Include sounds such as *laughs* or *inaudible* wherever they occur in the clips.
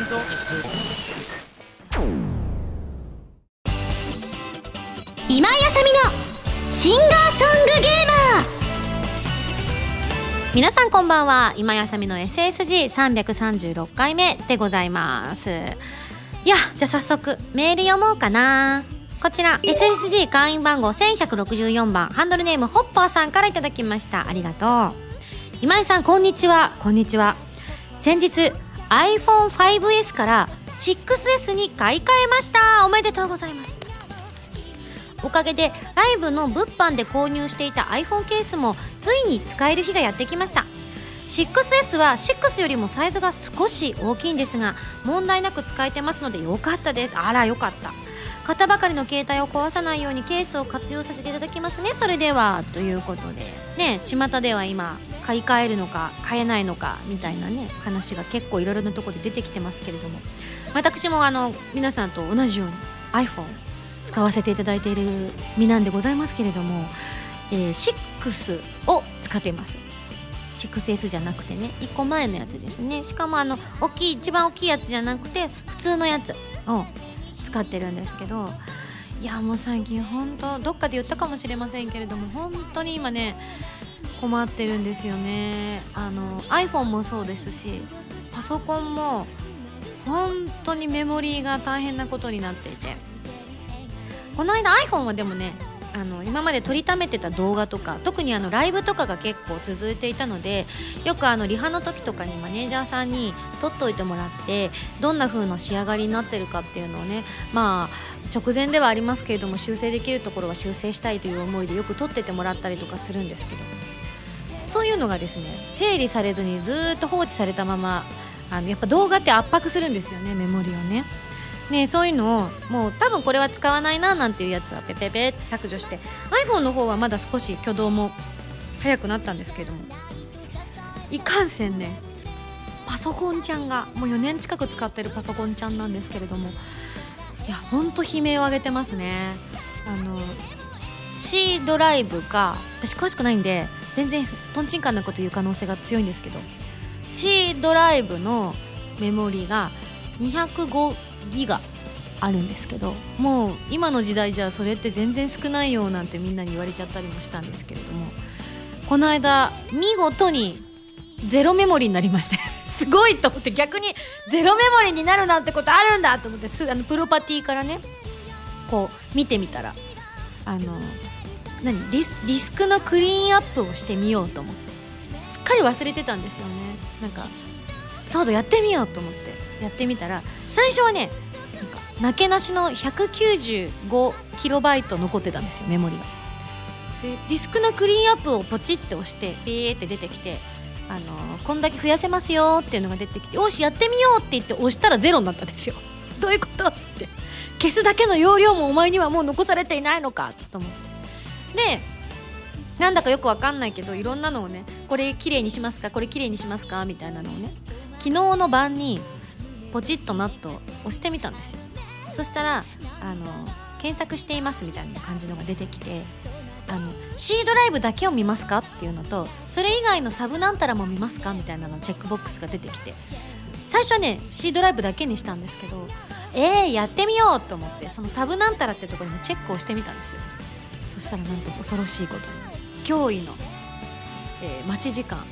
しいぞ今井あさみのシンガーソングゲーマー。皆さんこんばんは。今井あさみの SSG336 回目でございます。いやじゃあ早速メール読もうかな。こちら SSG 会員番号1164番。ハンドルネームホッパーさんからいただきました。ありがとう。今井さんこんにちは。こんにちは。先日 iPhone5S から 6S に買い替えました。おめでとうございます。おかげでライブの物販で購入していた iPhone ケースもついに使える日がやってきました。6S は6よりもサイズが少し大きいんですが問題なく使えてますのでよかったです。あらよかった。買ったばかりの携帯を壊さないようにケースを活用させていただきますね。それではということで。ね巷では今買い替えるのか買えないのかみたいなね話が結構いろいろなところで出てきてますけれども。私もあの皆さんと同じように iPhone 使わせていただいている身なんでございますけれども、えー、6を使っています。6S じゃなくてね1個前のやつですね。しかもあの大きい一番大きいやつじゃなくて普通のやつを使ってるんですけどいやもう最近本当どっかで言ったかもしれませんけれども本当に今ね困ってるんですよね。あの iPhone もそうですしパソコンも本当にメモリーが大変なことになっていて。この間 iPhone はでもねあの今まで撮りためてた動画とか特にあのライブとかが結構続いていたのでよくあのリハの時とかにマネージャーさんに撮っといてもらってどんな風な仕上がりになってるかっていうのをねまあ直前ではありますけれども修正できるところは修正したいという思いでよく撮っててもらったりとかするんですけど。そういうのがですね整理されずにずっと放置されたままあのやっぱ動画って圧迫するんですよねメモリをね。ね、そういうのをもう多分これは使わないななんていうやつはペペペって削除して iPhone の方はまだ少し挙動も早くなったんですけどもいかんせんねパソコンちゃんがもう4年近く使ってるパソコンちゃんなんですけれどもいやほんと悲鳴を上げてますねあの C ドライブが私詳しくないんで全然とんちんかんなこと言う可能性が強いんですけど。C ドライブのメモリが205ギガあるんですけどもう今の時代じゃそれって全然少ないよなんてみんなに言われちゃったりもしたんですけれどもこの間見事にゼロメモリになりまして *laughs* すごいと思って逆にゼロメモリになるなんてことあるんだと思ってすあのプロパティからねこう見てみたらあの何？ディスディスクのクリーンアップをしてみようと思って。すっかり忘れてたんですよね。なんかそうだやってみようと思って。やってみたら最初はねなんかなけなしの 195KB 残ってたんですよメモリが。でディスクのクリーンアップをポチって押してピーって出てきてあのー、こんだけ増やせますよっていうのが出てきてよしやってみようって言って押したらゼロになったんですよ。どういうこと？って。消すだけの容量もお前にはもう残されていないのかと思って。でなんだかよくわかんないけどいろんなのをねこれ綺麗にしますかこれ綺麗にしますかみたいなのをね昨日の晩にポチッとナット押してみたんですよ。そしたらあの検索していますみたいな感じのが出てきてあの C ドライブだけを見ますかっていうのとそれ以外のサブなんたらも見ますかみたいなのチェックボックスが出てきて最初はね C ドライブだけにしたんですけどえー、やってみようと思ってそのサブなんたらってところにチェックをしてみたんですよ。そしたらなんと恐ろしいことに驚異の、えー、待ち時間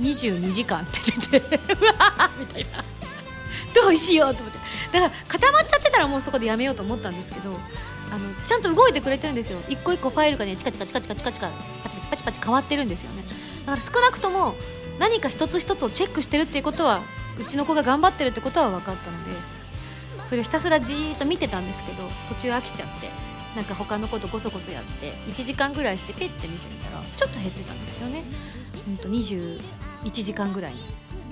22時間って出てうわーみたいな。どうしようと思って。だから固まっちゃってたらもうそこでやめようと思ったんですけどあのちゃんと動いてくれてるんですよ。一個一個ファイルがねチカチカチカチカチカチカパチパチパチパチ変わってるんですよねだから少なくとも何か一つ一つをチェックしてるっていうことはうちの子が頑張ってるってことは分かったのでそれをひたすらじーっと見てたんですけど途中飽きちゃってなんか他のことこそこそやって1時間ぐらいしてペッて見てみたらちょっと減ってたんですよね、うんと21時間ぐらいに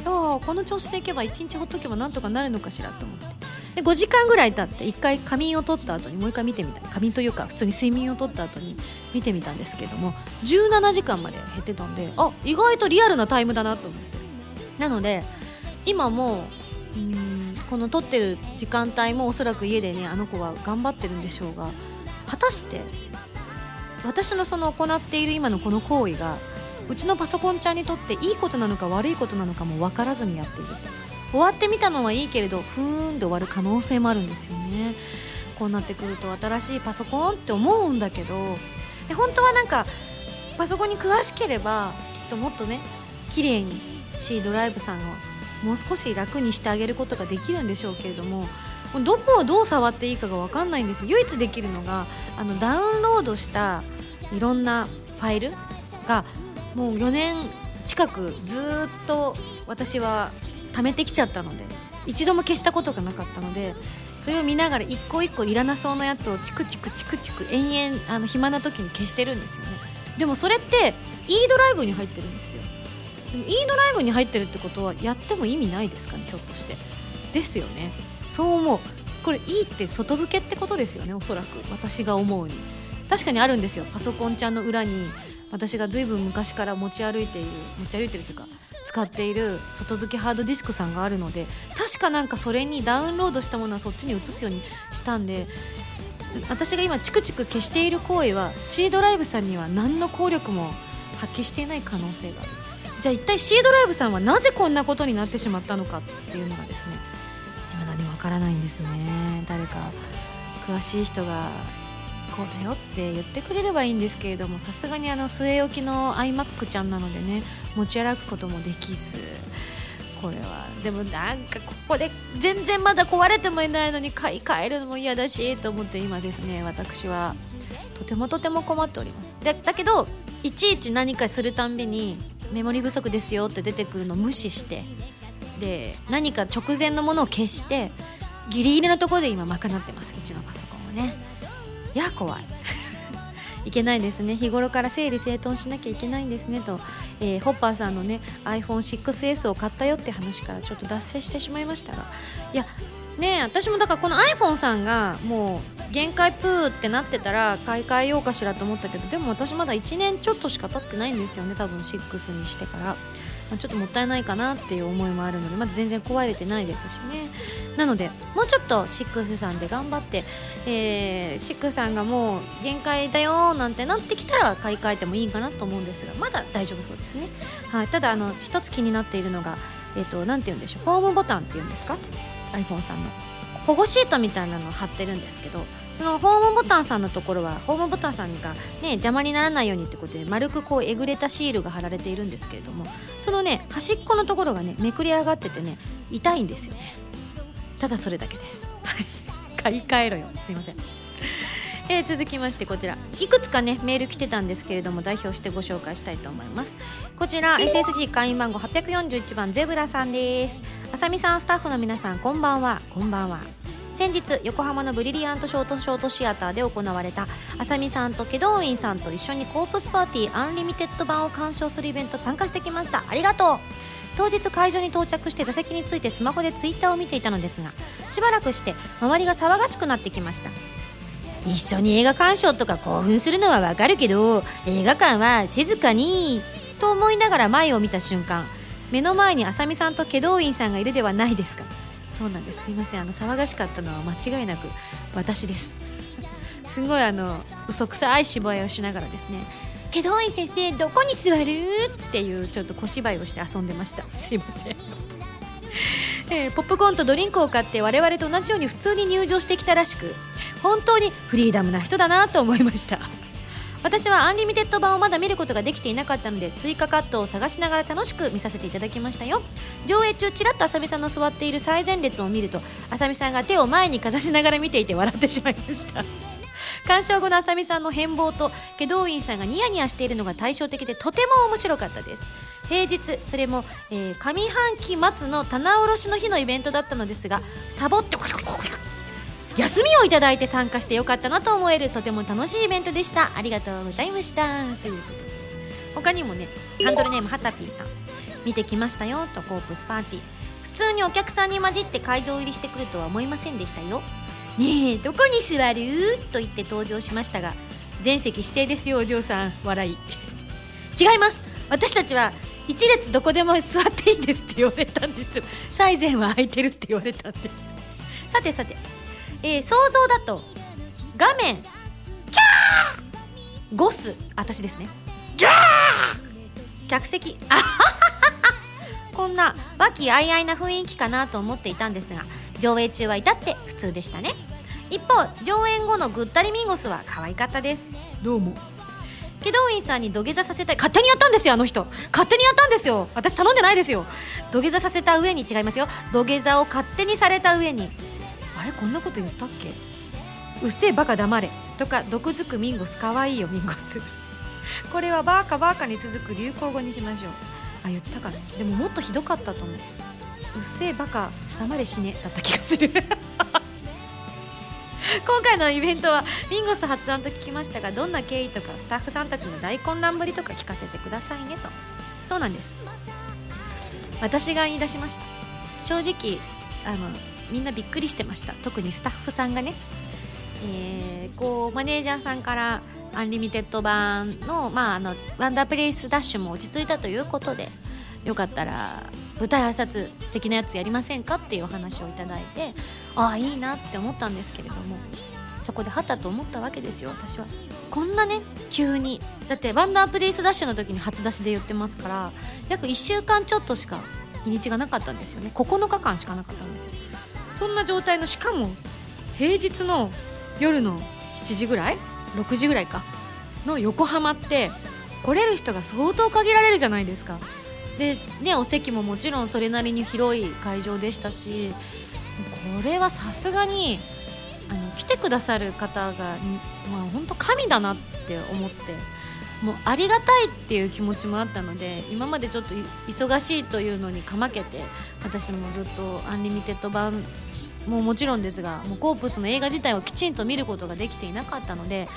あこの調子でいけば1日ほっとけばなんとかなるのかしらと思って。で5時間ぐらい経って1回仮眠を取った後にもう1回見てみた仮眠というか普通に睡眠を取った後に見てみたんですけども17時間まで減ってたんであ意外とリアルなタイムだなと思って。なので今もうんこの撮ってる時間帯もおそらく家でねあの子は頑張ってるんでしょうが果たして私のその行っている今のこの行為がうちのパソコンちゃんにとっていいことなのか悪いことなのかも分からずにやっている。終わってみたのはいいけれどふーんで終わる可能性もあるんですよね。こうなってくると新しいパソコンって思うんだけど本当はなんかパソコンに詳しければきっともっとね綺麗に C ドライブさんをもう少し楽にしてあげることができるんでしょうけれどもどこをどう触っていいかが分かんないんです唯一できるのがあのダウンロードしたいろんなファイルがもう4年近くずっと私は貯めてきちゃったので一度も消したことがなかったのでそれを見ながら一個一個いらなそうなやつをチクチクチクチク延々あの暇な時に消してるんですよね。でもそれって E ドライブに入ってるんですよ。でも E ドライブに入ってるってことはやっても意味ないですかねひょっとして。ですよね。そう思う。これ E って外付けってことですよねおそらく。私が思うに。確かにあるんですよ。パソコンちゃんの裏に私がずいぶん昔から持ち歩いている持ち歩いてるというか使っている外付けハードディスクさんがあるので確かなんかそれにダウンロードしたものはそっちに移すようにしたんで私が今チクチク消している行為は C ドライブさんには何の効力も発揮していない可能性がある。じゃあ一体 C ドライブさんはなぜこんなことになってしまったのかっていうのがですねからないんですね。誰か詳しい人がこうだよって言ってくれればいいんですけれどもさすがにあの据え置きの iMac ちゃんなのでね持ち歩くこともできずこれは。でもなんかここで全然まだ壊れてもいないのに買い替えるのも嫌だしと思って今ですね私はとてもとても困っております。でだけどいちいち何かするたんびにメモリ不足ですよって出てくるのを無視してで何か直前のものを消してギリギリのところで今賄ってます。うちのパソコンをね。いや怖い。*laughs* いけないですね。日頃から整理整頓しなきゃいけないんですね。と、えー、ホッパーさんのね iPhone6S を買ったよって話からちょっと脱線してしまいましたが。いやね私もだからこの iPhone さんがもう限界プーってなってたら買い替えようかしらと思ったけどでも私まだ1年ちょっとしか経ってないんですよね。多分6にしてから。まあ、ちょっともったいないかなっていう思いもあるのでまだ全然壊れてないですしね。なのでもうちょっとシックスさんで頑張って、えー、6さんがもう限界だよなんてなってきたら買い替えてもいいかなと思うんですがまだ大丈夫そうですね、はい、ただあの一つ気になっているのがえっ、ー、と何て言うんでしょうホームボタンっていうんですか？iPhone さんの。保護シートみたいなのを貼ってるんですけどそのホームボタンさんのところはホームボタンさんがね邪魔にならないようにってことで丸くこうえぐれたシールが貼られているんですけれどもそのね端っこのところがねめくり上がっててね痛いんですよね。ただそれだけです。*laughs* 買い替えろよ。すいません。えー、続きましてこちら。いくつかねメール来てたんですけれども代表してご紹介したいと思います。こちら SSG 会員番号841番ゼブラさんです。あさみさんスタッフの皆さんこんばんは。こんばんは。先日横浜のブリリアントショートショートシアターで行われたあさみさんと祁答院さんと一緒にコープスパーティーアンリミテッド版を鑑賞するイベント参加してきました。ありがとう。当日会場に到着して座席についてスマホでツイッターを見ていたのですがしばらくして周りが騒がしくなってきました一緒に映画鑑賞とか興奮するのはわかるけど映画館は静かにと思いながら前を見た瞬間目の前に浅見さんと祁答院さんがいるではないですか。そうなんです。すいません。あの騒がしかったのは間違いなく私です。すごいあの嘘くさい芝居をしながらですね祁答院先生どこに座る？っていうちょっと小芝居をして遊んでました。すいません。えー、ポップコーンとドリンクを買って我々と同じように普通に入場してきたらしく本当にフリーダムな人だなと思いました。*laughs* 私はアンリミテッド版をまだ見ることができていなかったので追加カットを探しながら楽しく見させていただきましたよ。上映中ちらっとあさみさんの座っている最前列を見るとあさみさんが手を前にかざしながら見ていて笑ってしまいました。*laughs* 鑑賞後のあさみさんの変貌と祁答院さんがニヤニヤしているのが対照的でとても面白かったです。平日それも、えー、上半期末の棚卸しの日のイベントだったのですがサボって休みをいただいて参加してよかったなと思えるとても楽しいイベントでしたありがとうございましたということで他にもねハンドルネームはたぴーさん見てきましたよとコープスパーティー普通にお客さんに混じって会場入りしてくるとは思いませんでしたよねえどこに座ると言って登場しましたが全席指定ですよお嬢さん笑い違います私たちは一列どこでも座っていいですって言われたんです。最前は空いてるって言われたんで。さてさてえー、想像だと画面キャー！ゴス私ですね。キャー！客席。あはははこんな和気あいあいな雰囲気かなと思っていたんですが上映中は至って普通でしたね。一方上演後のぐったりミンゴスは可愛かったです。どうも。祁答院さんに土下座させたい。勝手にやったんですよあの人。勝手にやったんですよ。私頼んでないですよ。土下座させた上に違いますよ。土下座を勝手にされた上に。あれこんなこと言ったっけ？うっせえバカ黙れ。とか毒づくミンゴスかわいいよミンゴス。*laughs* これはバーカバーカに続く流行語にしましょう。あ言ったかな。でももっとひどかったと思う。うっせえバカ黙れ死ね。だった気がする。*laughs* 今回のイベントはミンゴス発案と聞きましたがどんな経緯とかスタッフさんたちの大混乱ぶりとか聞かせてくださいねと。そうなんです。私が言い出しました。正直あのみんなびっくりしてました。特にスタッフさんがね、えーこうマネージャーさんからアンリミテッド版の,、まあ、あのワンダープレイスダッシュも落ち着いたということでよかったら舞台挨拶的なやつやりませんかっていうお話をいただいてああいいなって思ったんですけれどもそこではたと思ったわけですよ私は。こんなね急にだってワンダープレイスダッシュの時に初出しで言ってますから約1週間ちょっとしか日にちがなかったんですよね。9日間しかなかったんですよ。そんな状態のしかも平日の夜の7時ぐらい？6時ぐらいか。の横浜って来れる人が相当限られるじゃないですか。でねお席ももちろんそれなりに広い会場でしたしこれはさすがにあの来てくださる方が、まあ、本当神だなって思ってもうありがたいっていう気持ちもあったので今までちょっと忙しいというのにかまけて私もずっとアンリミテッド版ももちろんですがもうコープスの映画自体をきちんと見ることができていなかったので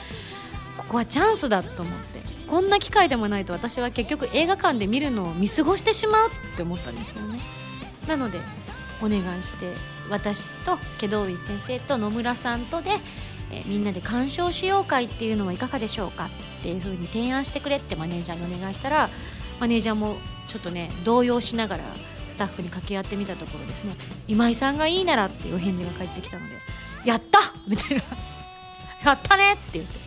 ここはチャンスだと思ってこんな機会でもないと私は結局映画館で見るのを見過ごしてしまうって思ったんですよね。なのでお願いして私と祁答院先生と野村さんとで、えみんなで鑑賞しよう会っていうのはいかがでしょうかっていうふうに提案してくれってマネージャーにお願いしたらマネージャーもちょっとね動揺しながらスタッフに掛け合ってみたところですね。今井さんがいいならっていうお返事が返ってきたのでやった！みたいな。やったね！って言って。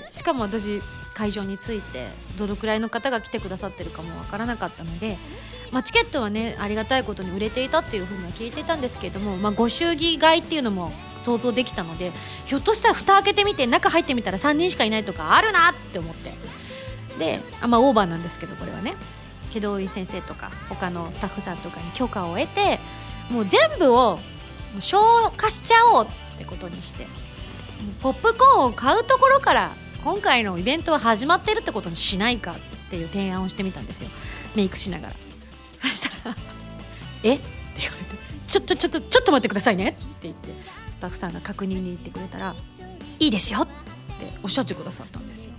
でしかも私会場に着いてどのくらいの方が来てくださってるかもわからなかったので、まあ、チケットはねありがたいことに売れていたっていうふうには聞いていたんですけれども、まあ、ご祝儀買いっていうのも想像できたのでひょっとしたら蓋開けてみて中入ってみたら3人しかいないとかあるなって思って。であまあオーバーなんですけどこれはね。祁答院先生とか他のスタッフさんとかに許可を得てもう全部を消化しちゃおうってことにしてポップコーンを買うところから今回のイベントは始まってるってことにしないかっていう提案をしてみたんですよ。メイクしながら。そしたら「*laughs* え？っ?」て言われて「ちょちょちょっとちょっと待ってくださいね」って言って。スタッフさんが確認に行ってくれたら「いいですよ」っておっしゃってくださったんですよ。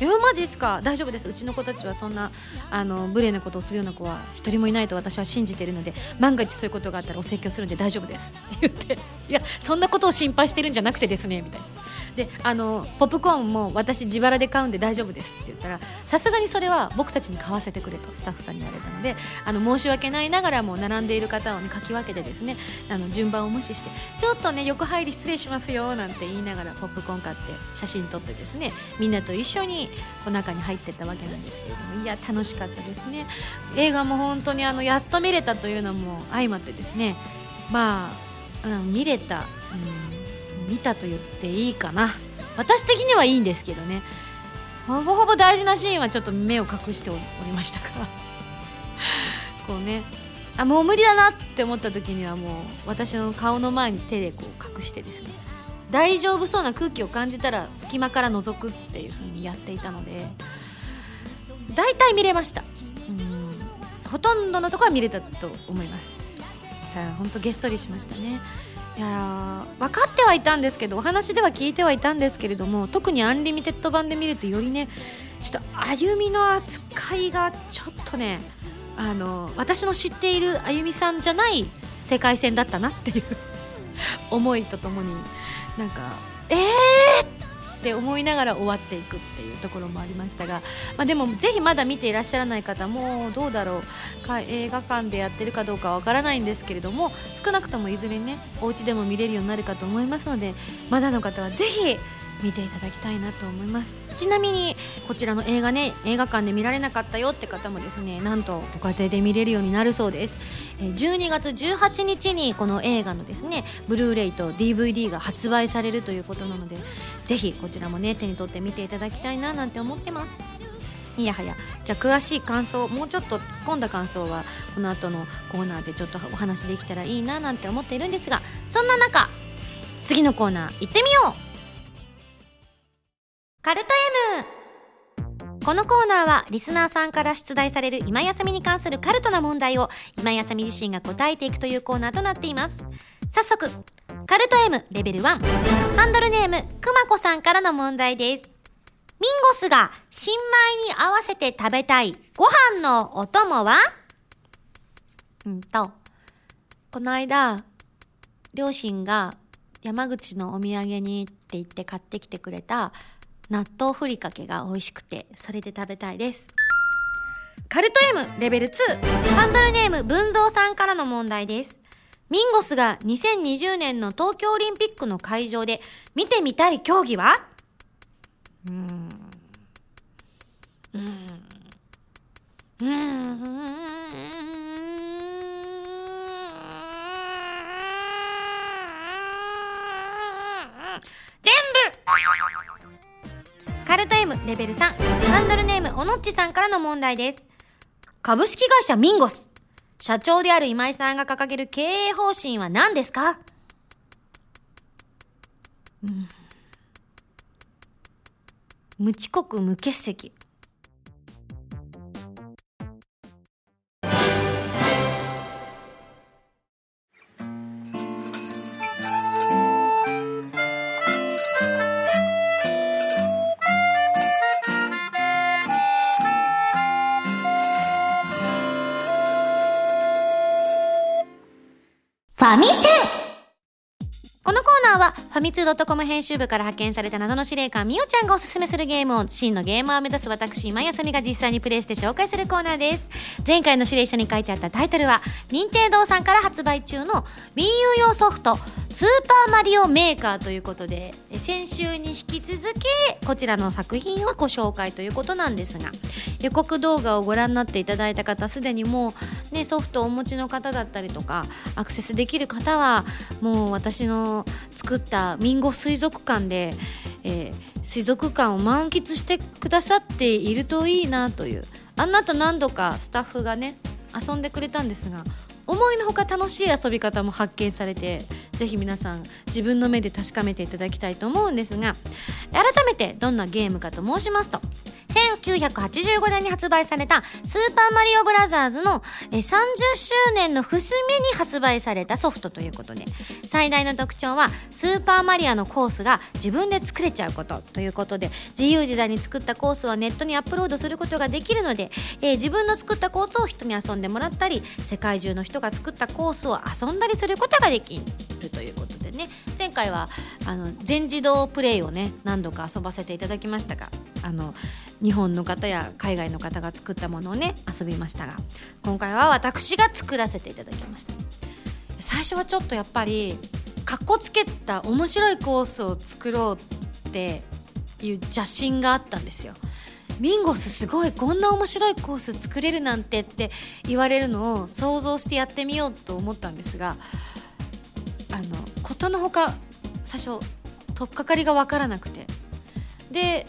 えマジっすか？大丈夫です。うちの子たちはそんなあの無礼なことをするような子は一人もいないと私は信じてるので万が一そういうことがあったらお説教するんで大丈夫ですって言って。いやそんなことを心配してるんじゃなくてですねみたいな。であのポップコーンも私自腹で買うんで大丈夫ですって言ったらさすがにそれは僕たちに買わせてくれとスタッフさんに言われたのであの申し訳ないながらも並んでいる方を、ね、かき分けてですねあの順番を無視してちょっとね横入り失礼しますよなんて言いながらポップコーン買って写真撮ってですねみんなと一緒にお中に入ってったわけなんですけれどもいや楽しかったですね。映画も本当にあのやっと見れたというのも相まってですねまあ、うん、見れた、うん、見たと言っていいかな。私的にはいいんですけどね。ほぼほぼ大事なシーンはちょっと目を隠しておりましたから。*laughs* こうね。あもう無理だなって思った時にはもう私の顔の前に手でこう隠してですね。大丈夫そうな空気を感じたら隙間から覗くっていう風にやっていたので。大体見れました。うん。ほとんどのとこは見れたと思います。から本当げっそりしましたね。いや分かってはいたんですけどお話では聞いてはいたんですけれども特にアンリミテッド版で見るとよりねちょっとあゆみの扱いがちょっとねあの私の知っているあゆみさんじゃない世界線だったなっていう *laughs* 思いとともになんかえーって思いながら終わっていくっていうところもありましたが、まあ、でもぜひまだ見ていらっしゃらない方もどうだろうか映画館でやってるかどうかわからないんですけれども少なくともいずれねお家でも見れるようになるかと思いますのでまだの方はぜひ見ていただきたいなと思います。ちなみにこちらの映画ね映画館で見られなかったよって方もですねなんとご家庭で見れるようになるそうです。12月18日にこの映画のですねブルーレイと DVD が発売されるということなのでぜひこちらもね手に取って見ていただきたいななんて思ってます。いやはやじゃあ詳しい感想もうちょっと突っ込んだ感想はこの後のコーナーでちょっとお話できたらいいななんて思っているんですがそんな中次のコーナー行ってみよう。カルト M このコーナーはリスナーさんから出題される今休みに関するカルトな問題を今休み自身が答えていくというコーナーとなっています。早速カルト M レベル1ハンドルネームくまこさんからの問題です。ミンゴスが新米に合わせて食べたいご飯のお供は？うんと、この間、両親が山口のお土産にって言って買ってきてくれた納豆ふりかけが美味しくて、それで食べたいです。カルト M レベル2ハンドルネーム文蔵さんからの問題です。ミンゴスが2020年の東京オリンピックの会場で見てみたい競技は？うーん。うーん。うーん。カルト M レベル3ハンドルネームおのっちさんからの問題です。株式会社ミンゴス。社長である今井さんが掲げる経営方針は何ですか？うん。無遅刻無欠席。ァミセン。このコーナーはファミツー .com 編集部から派遣された謎の司令官みおちゃんがおすすめするゲームを真のゲーマーを目指す私今休みが実際にプレイして紹介するコーナーです。前回の司令書に書いてあったタイトルは任天堂さんから発売中の WiiU 用ソフトスーパーマリオメーカーということで先週に引き続きこちらの作品をご紹介ということなんですが予告動画をご覧になっていただいた方すでにもう、ね、ソフトをお持ちの方だったりとかアクセスできる方はもう私の作ったミンゴ水族館で、えー水族館を満喫してくださっているといいなという。あの後何度かスタッフがね遊んでくれたんですが思いのほか楽しい遊び方も発見されてぜひ皆さん自分の目で確かめていただきたいと思うんですが改めてどんなゲームかと申しますと1985年に発売された「スーパーマリオブラザーズの」え30周年の節目に発売されたソフトということで最大の特徴はスーパーマリアのコースが自分で作れちゃうことということで自由自在に作ったコースはネットにアップロードすることができるので、えー自分の作ったコースを人に遊んでもらったり世界中の人が作ったコースを遊んだりすることができるということで。ね。前回はあの全自動プレイをね何度か遊ばせていただきましたがあの日本の方や海外の方が作ったものをね遊びましたが今回は私が作らせていただきました。最初はちょっとやっぱりかっこつけた面白いコースを作ろうっていう邪心があったんですよ。ミンゴスすごいこんな面白いコース作れるなんてって言われるのを想像してやってみようと思ったんですがあのことのほか最初取っかかりが分からなくて。で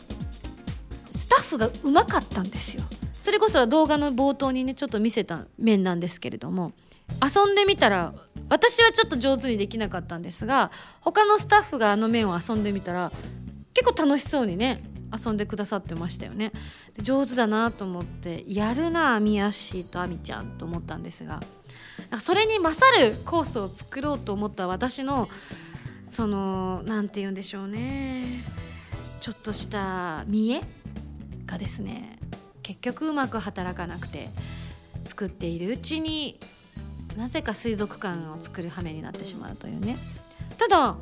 スタッフがうまかったんですよ。それこそ動画の冒頭にねちょっと見せた面なんですけれども。遊んでみたら私はちょっと上手にできなかったんですが他のスタッフがあの面を遊んでみたら結構楽しそうにね遊んでくださってましたよね。上手だなと思ってやるなあみやしとあみちゃんと思ったんですがそれに勝るコースを作ろうと思った私のその何て言うんでしょうね。ちょっとした見栄がですね結局うまく働かなくて作っているうちになぜか水族館を作る羽目になってしまうというね。ただ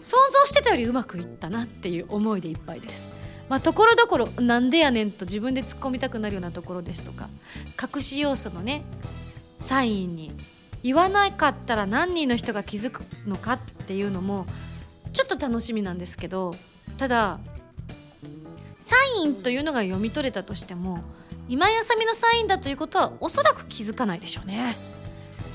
想像してたよりうまくいったなっていう思いでいっぱいです。まあところどころなんでやねんと自分で突っ込みたくなるようなところですとか隠し要素のねサインに言わなかったら何人の人が気づくのかっていうのもちょっと楽しみなんですけどただサインというのが読み取れたとしても今井あさみのサインだということはおそらく気づかないでしょうね。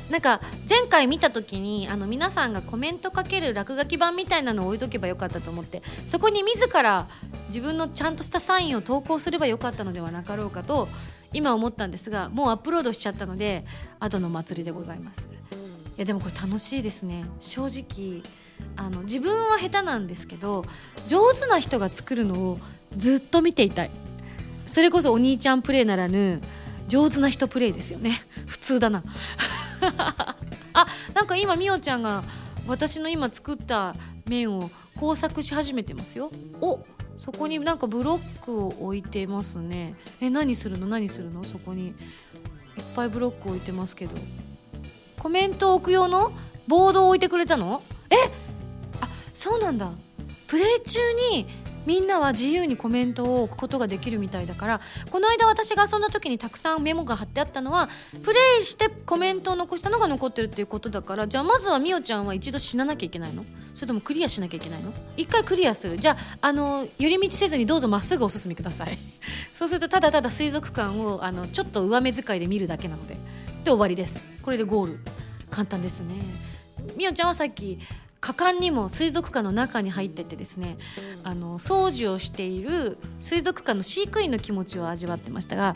なんか前回見た時にあの皆さんがコメントかける落書き版みたいなのを置いとけばよかったと思ってそこに自ら自分のちゃんとしたサインを投稿すればよかったのではなかろうかと今思ったんですがもうアップロードしちゃったので後の祭りでございます。いやでもこれ楽しいですね。正直あの自分は下手なんですけど上手な人が作るのをずっと見ていたい。それこそお兄ちゃんプレイならぬ上手な人プレイですよね。普通だな。*laughs* あなんか今みおちゃんが私の今作った面を工作し始めてますよ。おそこになんかブロックを置いてますね。え何するの？何するの？そこに。いっぱいブロック置いてますけど。コメントを置く用の？ボードを置いてくれたの？え？あそうなんだ。プレイ中にみんなは自由にコメントを置くことができるみたいだからこの間私が遊んだ時にたくさんメモが貼ってあったのはプレイしてコメントを残したのが残ってるっていうことだからじゃあまずはみおちゃんは一度死ななきゃいけないの？それともクリアしなきゃいけないの？一回クリアする。じゃああの寄り道せずにどうぞまっすぐお進みください。*laughs* そうするとただただ水族館をあのちょっと上目遣いで見るだけなので。で終わりです。これでゴール。簡単ですね。みおちゃんはさっき果敢にも水族館の中に入っててですねあの掃除をしている水族館の飼育員の気持ちを味わってましたが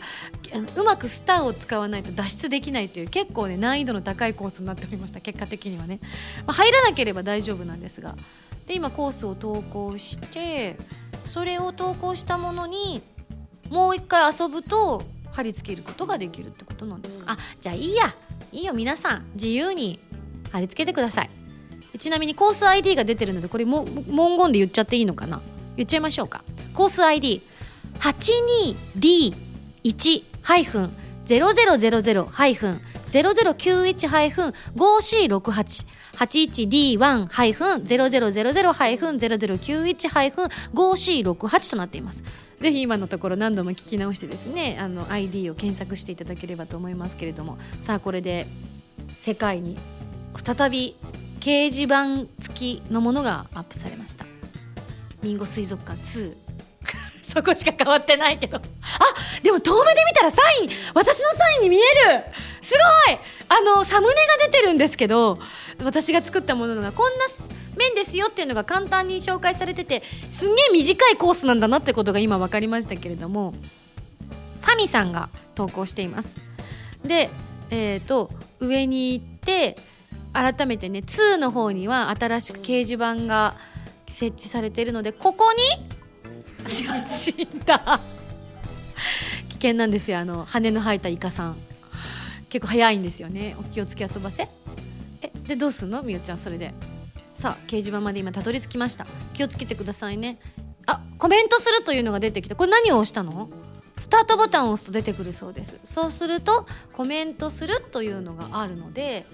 うまくスターを使わないと脱出できないという結構ね難易度の高いコースになっておりました結果的にはね、まあ、入らなければ大丈夫なんですが。で今コースを投稿してそれを投稿したものにもう一回遊ぶと貼り付けることができるってことなんですか？あじゃあいいや。いいよ皆さん。自由に貼り付けてください。ちなみにコース ID が出てるのでこれも文言で言っちゃっていいのかな？言っちゃいましょうか。コース ID82D1-0000-0091-54C68 81D1-0000-0091-54C68 となっています。ぜひ今のところ何度も聞き直してですねあの ID を検索していただければと思いますけれども。さあこれで世界に再び掲示板付きのものがアップされました。ミンゴ水族館2 *laughs* そこしか変わってないけど。あでも遠目で見たらサイン。私のサインに見える。すごい。あのサムネが出てるんですけど私が作ったものがこんな面ですよっていうのが簡単に紹介されててすんげえ短いコースなんだなってことが今分かりましたけれどもファミさんが投稿しています。でえっ、ー、と上に行って改めてね2の方には新しく掲示板が設置されているのでここに *laughs* 死んだ。危険なんですよあの羽の生えたイカさん。結構早いんですよね。お気をつけ遊ばせ。えじゃあどうすんの？みおちゃんそれで。さあ掲示板まで今たどり着きました。気をつけてくださいね。あコメントするというのが出てきた。これ何を押したの？スタートボタンを押すと出てくるそうです。そうするとコメントするというのがあるので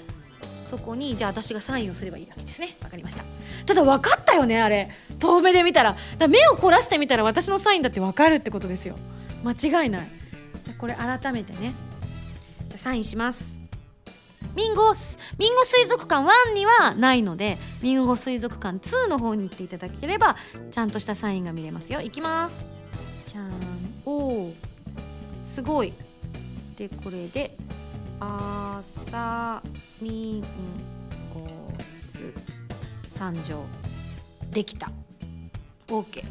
そこにじゃあ私がサインをすればいいわけですね。わかりました。ただ分かったよねあれ。遠目で見たら。だ目を凝らしてみたら私のサインだって分かるってことですよ。間違いない。これ改めてね。じゃサインします。ミンゴミンゴ水族館1にはないのでミンゴ水族館2の方に行っていただければちゃんとしたサインが見れますよ。いきます。じゃん。おおすごい。でこれで。あさみんごす参上できた。OK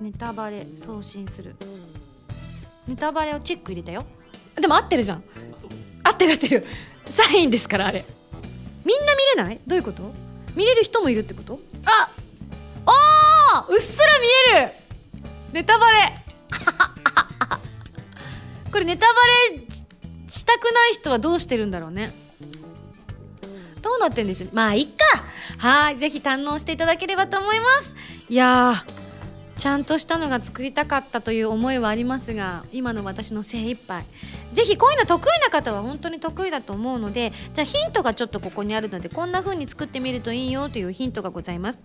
ネタバレ送信する。ネタバレをチェック入れたよ。でも合ってるじゃん。合ってる合ってる。サインですからあれ。みんな見れない？どういうこと？見れる人もいるってこと？あおー！うっすら見える。ネタバレ。*laughs* これネタバレしたくない人はどうしてるんだろうね。どうなってんでしょう。まあいっか。はい。ぜひ堪能していただければと思います。いやちゃんとしたのが作りたかったという思いはありますが今の私の精一杯。ぜひこういうの得意な方は本当に得意だと思うのでじゃあヒントがちょっとここにあるのでこんな風に作ってみるといいよというヒントがございます、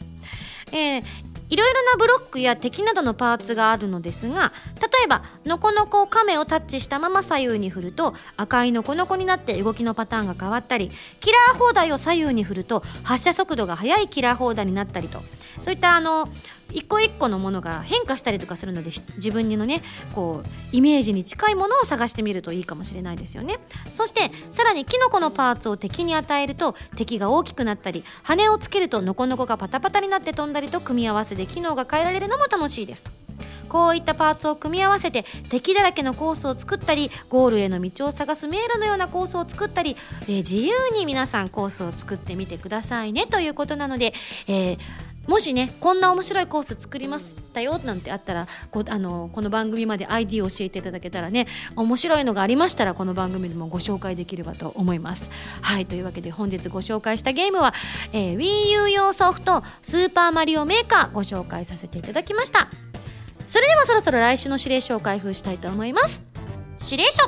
えー、いろいろなブロックや敵などのパーツがあるのですが例えばノコノコカメをタッチしたまま左右に振ると赤いノコノコになって動きのパターンが変わったりキラー砲台を左右に振ると発射速度が速いキラー砲台になったりと。そういったあの一個一個のものが変化したりとかするので自分のねこうイメージに近いものを探してみるといいかもしれないですよね。そしてさらにキノコのパーツを敵に与えると敵が大きくなったり羽をつけるとノコノコがパタパタになって飛んだりと組み合わせで機能が変えられるのも楽しいですと。こういったパーツを組み合わせて敵だらけのコースを作ったりゴールへの道を探す迷路のようなコースを作ったり、えー、自由に皆さんコースを作ってみてくださいねということなので、えーもしねこんな面白いコース作りましたよなんてあったらこあのこの番組まで ID を教えていただけたらね面白いのがありましたらこの番組でもご紹介できればと思います。はいというわけで本日ご紹介したゲームは、えー、WiiU 用ソフト「スーパーマリオメーカー」ご紹介させていただきました。それではそろそろ来週の指令書を開封したいと思います。指令書。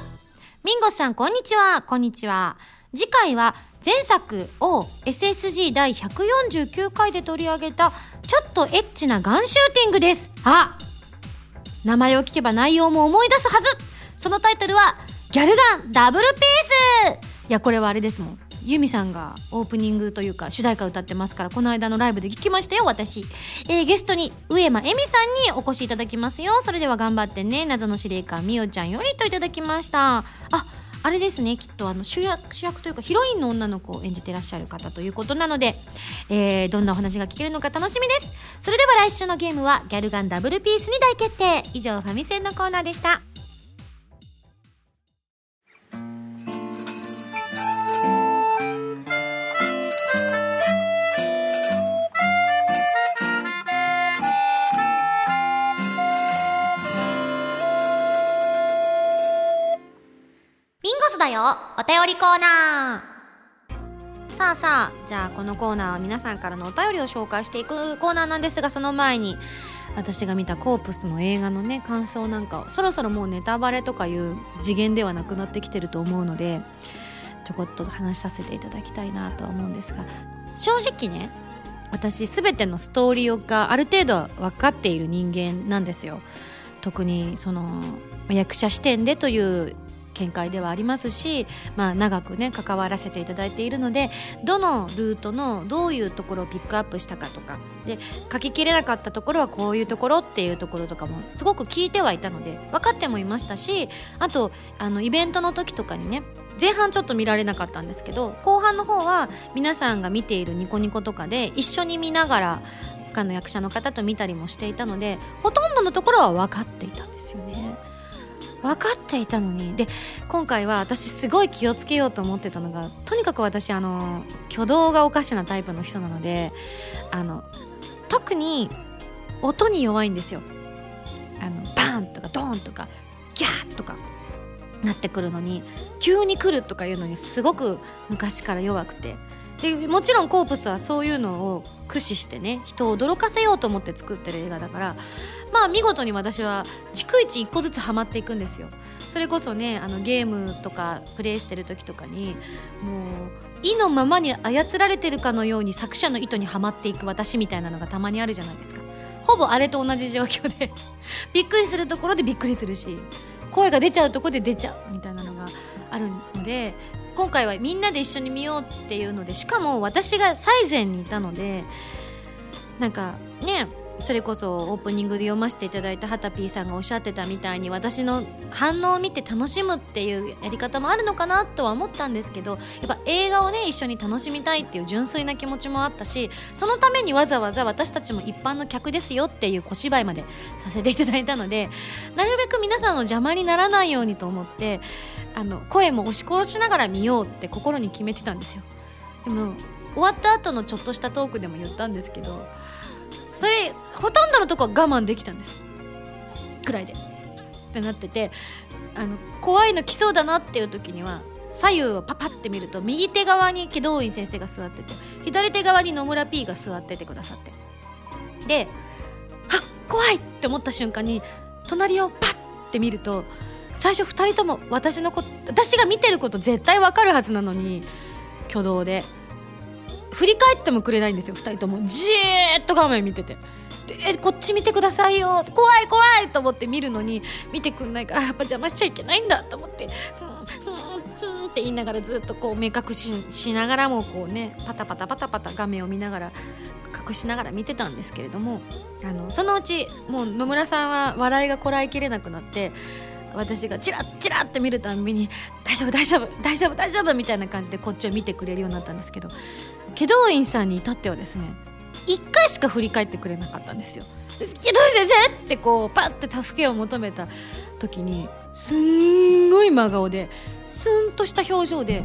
ミンゴさんこんにちは。こんにちは。次回は前作を SSG 第149回で取り上げたちょっとエッチなガンシューティングです。あ名前を聞けば内容も思い出すはず。そのタイトルはギャルガンダブルピース。いやこれはあれですもん。ユミさんがオープニングというか主題歌歌ってますからこの間のライブで聞きましたよ私、えー、ゲストに上間恵美さんにお越しいただきますよ。それでは頑張ってね謎の司令官みおちゃんよりといただきました。ああれですねきっとあの主役主役というかヒロインの女の子を演じてらっしゃる方ということなので、えー、どんなお話が聞けるのか楽しみです。それでは来週のゲームはギャルガンダブルピースに大決定。以上ファミセンのコーナーでした。だよ。お便りコーナー。さあさあじゃあこのコーナーは皆さんからのお便りを紹介していくコーナーなんですがその前に私が見たコープスの映画のね感想なんかをそろそろもうネタバレとかいう次元ではなくなってきてると思うのでちょこっと話させていただきたいなとは思うんですが正直ね私全てのストーリーがある程度分かっている人間なんですよ。特にその役者視点でという見解ではありますし、まあ、長くね関わらせていただいているのでどのルートのどういうところをピックアップしたかとかで書ききれなかったところはこういうところっていうところとかもすごく聞いてはいたので分かってもいましたしあとあのイベントの時とかにね前半ちょっと見られなかったんですけど後半の方は皆さんが見ているニコニコとかで一緒に見ながら他の役者の方と見たりもしていたのでほとんどのところは分かっていたんですよね。分かっていたのに。で今回は私すごい気をつけようと思ってたのがとにかく私あの挙動がおかしなタイプの人なのであの特に音に弱いんですよ。あのバーンとかドーンとかギャーとかなってくるのに急に来るとかいうのにすごく昔から弱くて。でもちろんコープスはそういうのを駆使してね人を驚かせようと思って作ってる映画だからまあ見事に私は逐一一個ずつハマっていくんですよ。それこそねあのゲームとかプレイしてる時とかにもう意のままに操られてるかのように作者の意図にはまっていく私みたいなのがたまにあるじゃないですか。ほぼあれと同じ状況で *laughs* びっくりするところでびっくりするし声が出ちゃうとこで出ちゃうみたいなのがあるので今回はみんなで一緒に見ようっていうのでしかも私が最前にいたのでなんかねそれこそオープニングで読ませていただいたはたぴーさんがおっしゃってたみたいに私の反応を見て楽しむっていうやり方もあるのかなとは思ったんですけどやっぱ映画をね一緒に楽しみたいっていう純粋な気持ちもあったしそのためにわざわざ私たちも一般の客ですよっていう小芝居までさせていただいたのでなるべく皆さんの邪魔にならないようにと思ってあの声も押し殺しながら見ようって心に決めてたんですよ。でも終わった後のちょっとしたトークでも言ったんですけどそれほとんどのとこは我慢できたんです。くらいで。ってなっててあの怖いの来そうだなっていう時には左右をパパって見ると右手側に祁答院先生が座ってて左手側に野村 P が座っててくださって。であ怖いって思った瞬間に隣をパッて見ると最初2人とも私のこ私が見てること絶対わかるはずなのに挙動で。振り返ってもくれないんですよ2人とも。じーっと画面見てて。えこっち見てくださいよ。怖い怖いと思って見るのに見てくんないからやっぱ邪魔しちゃいけないんだと思ってふんふんふんって言いながらずっとこう目隠ししながらもこうねパタパタパタパタ画面を見ながら隠しながら見てたんですけれどもあのそのうちもう野村さんは笑いがこらえきれなくなって私がチラッチラッって見るたんびに「大丈夫大丈夫大丈夫大丈夫」みたいな感じでこっちを見てくれるようになったんですけど祁答院さんに至ってはですね1回しか振り返ってくれなかったんですよ。祁答院先生ってこうパッて助けを求めた時にすんごい真顔でスンとした表情で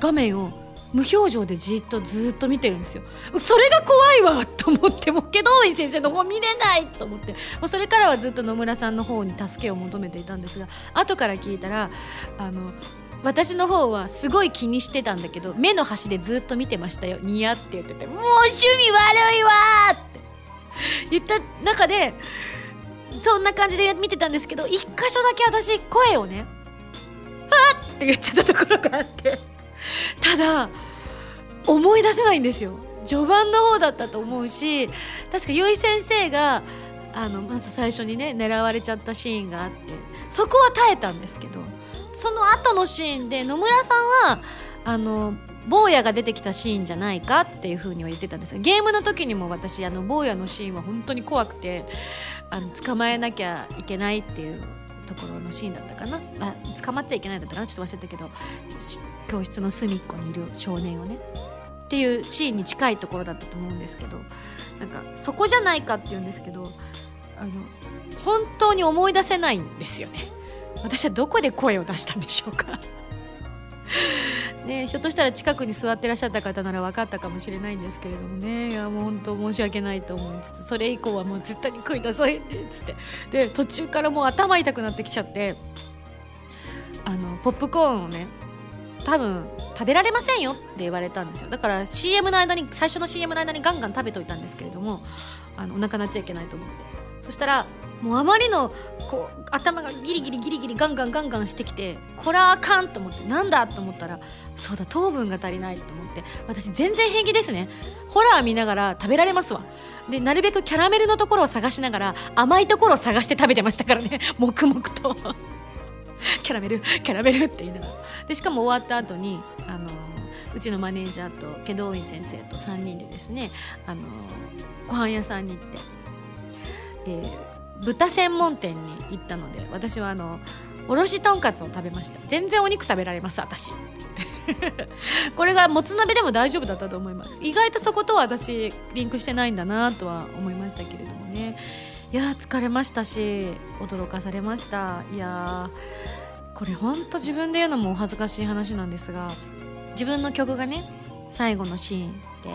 画面を無表情でじっとずっと見てるんですよ。それが怖いわ *laughs* と思ってもう祁答院先生の方見れないと思って。もうそれからはずっと野村さんの方に助けを求めていたんですが後から聞いたらあの私の方はすごい気にしてたんだけど目の端でずっと見てましたよ。ニヤって言っててもう趣味悪いわって。言った中でそんな感じで見てたんですけど一箇所だけ私声をね「あっ!」って言ってたところがあって。ただ思い出せないんですよ。序盤の方だったと思うし確か結衣先生があのまず最初にね狙われちゃったシーンがあってそこは耐えたんですけどその後のシーンで野村さんはあの坊やが出てきたシーンじゃないかっていう風には言ってたんですがゲームの時にも私あの坊やのシーンは本当に怖くてあの捕まえなきゃいけないっていうところのシーンだったかな。あ捕まっちゃいけないだったかな。ちょっと忘れたけど教室の隅っこにいる少年をねっていうシーンに近いところだったと思うんですけどなんかそこじゃないかっていうんですけどあの本当に思い出せないんですよね。私はどこで声を出したんでしょうか。ね、ひょっとしたら近くに座ってらっしゃった方なら分かったかもしれないんですけれどもね。いやもう本当申し訳ないと思いつつそれ以降はもう絶対に声出さへんでっつって。で途中からもう頭痛くなってきちゃってあのポップコーンをね多分食べられませんよって言われたんですよ。だから CM の間に最初の CM の間にガンガン食べといたんですけれどもあのお腹鳴っちゃいけないと思って。そしたらもうあまりのこう頭がギリギリギリギリガンガンガンガンしてきてこれはあかんと思ってなんだと思ったらそうだ糖分が足りないと思って。私全然平気ですね。ホラー見ながら食べられますわ。でなるべくキャラメルのところを探しながら甘いところを探して食べてましたからね。*laughs* 黙々と。*laughs* キャラメルキャラメルって言いながら。でしかも終わった後にあのうちのマネージャーと祁答院先生と3人でですねあのご飯屋さんに行って、えー、豚専門店に行ったので私はあのおろしとんかつを食べました。全然お肉食べられます私。*laughs* これがもつ鍋でも大丈夫だったと思います。意外とそことは私リンクしてないんだなとは思いましたけれどもね。いや疲れましたし驚かされました。いやこれほんと自分で言うのもお恥ずかしい話なんですが自分の曲がね最後のシーンで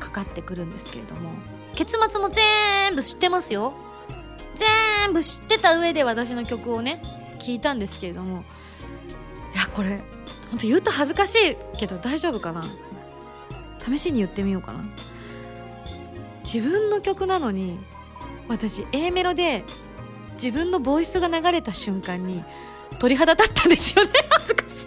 かかってくるんですけれども結末も全部知ってますよ。全部知ってた上で私の曲をね聞いたんですけれどもいやこれほんと言うと恥ずかしいけど大丈夫かな？試しに言ってみようかな。自分の曲なのに私 A メロで自分のボイスが流れた瞬間に鳥肌立ったんですよね。*laughs* 恥ずかしい。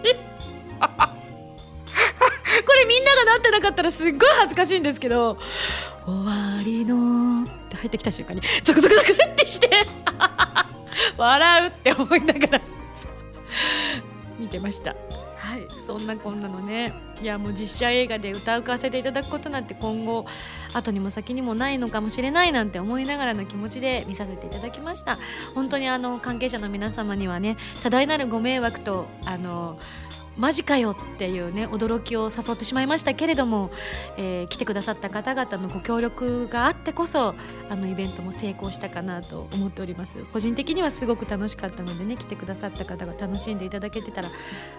*laughs* これみんながなってなかったらすっごい恥ずかしいんですけど「終わりの」って入ってきた瞬間にゾクゾクゾクってして笑うって思いながら見てました。はい。そんなこんなのね。いやもう実写映画で歌うかせていただくことなんて今後後にも先にもないのかもしれないなんて思いながらの気持ちで見させていただきました。本当にあの関係者の皆様にはね多大なるご迷惑とあのマジかよっていうね驚きを誘ってしまいましたけれども、えー、来てくださった方々のご協力があってこそあのイベントも成功したかなと思っております。個人的にはすごく楽しかったのでね来てくださった方が楽しんでいただけてたら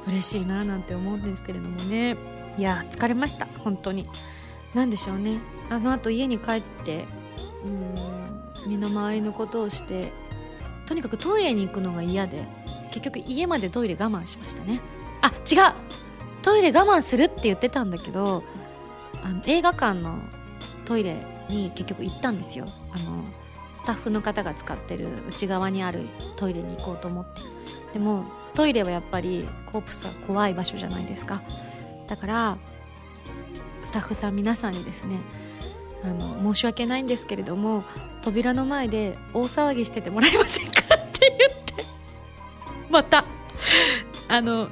嬉しいななんて思うんですけれどもね。いや疲れました。本当に。何でしょうね。あのあと家に帰ってうん身の回りのことをしてとにかくトイレに行くのが嫌で結局家までトイレ我慢しましたね。あ違う。トイレ我慢するって言ってたんだけどあの映画館のトイレに結局行ったんですよ。あのスタッフの方が使ってる内側にあるトイレに行こうと思って。でもトイレはやっぱりコープスは怖い場所じゃないですか。だからスタッフさん皆さんにですねあの申し訳ないんですけれども扉の前で大騒ぎしててもらえませんかって言って。またあの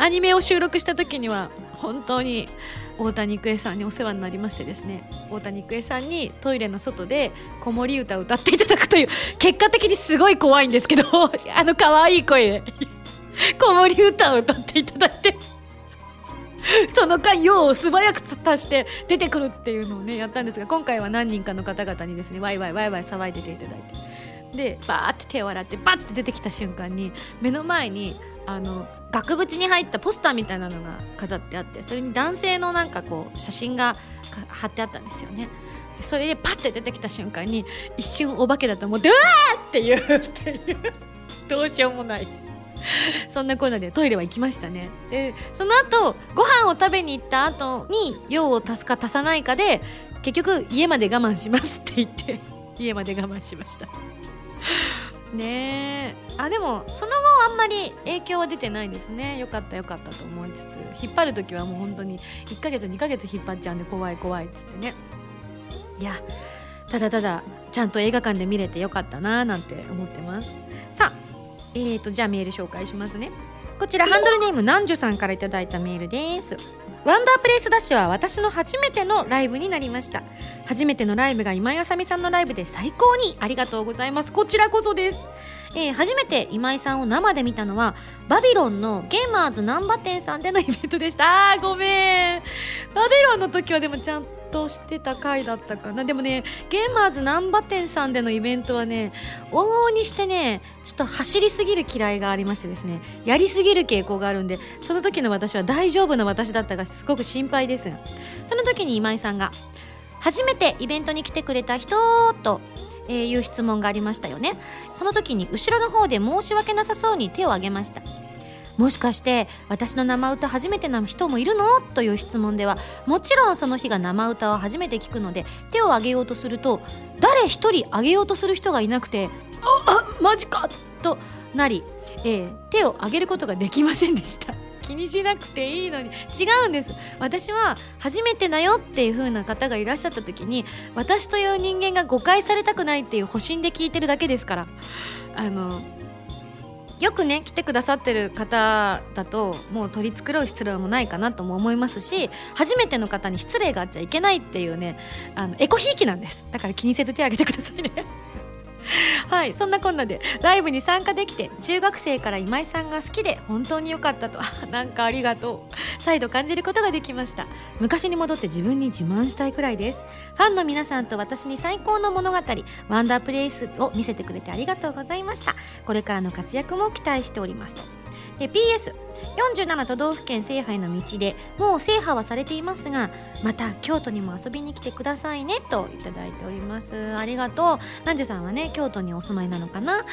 アニメを収録した時には本当に大谷育恵さんにお世話になりましてですね。大谷育恵さんにトイレの外で子守歌を歌っていただくという結果的にすごい怖いんですけど *laughs* あの可愛い声で子守歌を歌っていただいて。その間用を素早く足して出てくるっていうのをねやったんですが今回は何人かの方々にですねワイワイワイワイ騒いでていただいて。でバーって手を洗ってバッて出てきた瞬間に目の前にあの額縁に入ったポスターみたいなのが飾ってあってそれに男性のなんかこう写真が貼ってあったんですよね。でそれでパッて出てきた瞬間に一瞬お化けだと思って「うわ!」って言うっていうどうしようもない。そんなコーナーでトイレは行きましたね。でその後ご飯を食べに行った後に用を足すか足さないかで結局家まで我慢しますって言って家まで我慢しました。ね。えあでもその後あんまり影響は出てないですね。よかったよかったと思いつつ。引っ張る時はもう本当に1ヶ月2ヶ月引っ張っちゃうんで怖い怖いっつってね。いやただただちゃんと映画館で見れてよかったなーなんて思ってます。さあえーとじゃあメール紹介しますね。こちらハンドルネームなんじゅさんから頂いたメールです。ワンダープレイスダッシュは私の初めてのライブになりました。初めてのライブが今井あさみさんのライブで最高にありがとうございます。こちらこそです、えー、初めて今井さんを生で見たのはバビロンのゲーマーズ難波店さんでのイベントでした。あーごめん。バビロンの時はでもちゃんとしてた回だったかな。でもねゲーマーズ難波店さんでのイベントはね往々にしてねちょっと走りすぎる嫌いがありましてですね。やりすぎる傾向があるんでその時の私は大丈夫な私だったがすごく心配です。その時に今井さんが初めてイベントに来てくれた人とえー、いう質問がありましたよね。その時に後ろの方で申し訳なさそうに手を挙げました。もしかして私の生歌初めてな人もいるの？という質問ではもちろんその日が生歌を初めて聞くので手を挙げようとすると誰一人挙げようとする人がいなくてああマジかとなり、えー、手を挙げることができませんでした。*laughs* 気にしなくていいのに。違うんです。私は初めてだよっていう風な方がいらっしゃった時に私という人間が誤解されたくないっていう保身で聞いてるだけですから。あのよくね来てくださってる方だともう取り繕う必要もないかなとも思いますし初めての方に失礼があっちゃいけないっていうねあのエコひいきなんです。だから気にせず手を挙げてくださいね。*laughs* はいそんなこんなでライブに参加できて中学生から今井さんが好きで本当に良かったと *laughs* なんかありがとう再度感じることができました。昔に戻って自分に自慢したいくらいです。ファンの皆さんと私に最高の物語ワンダープレイスを見せてくれてありがとうございました。これからの活躍も期待しておりますと。PS47 都道府県制覇への道でもう制覇はされていますがまた京都にも遊びに来てくださいねといただいております。ありがとう。南樹さんはね京都にお住まいなのかな？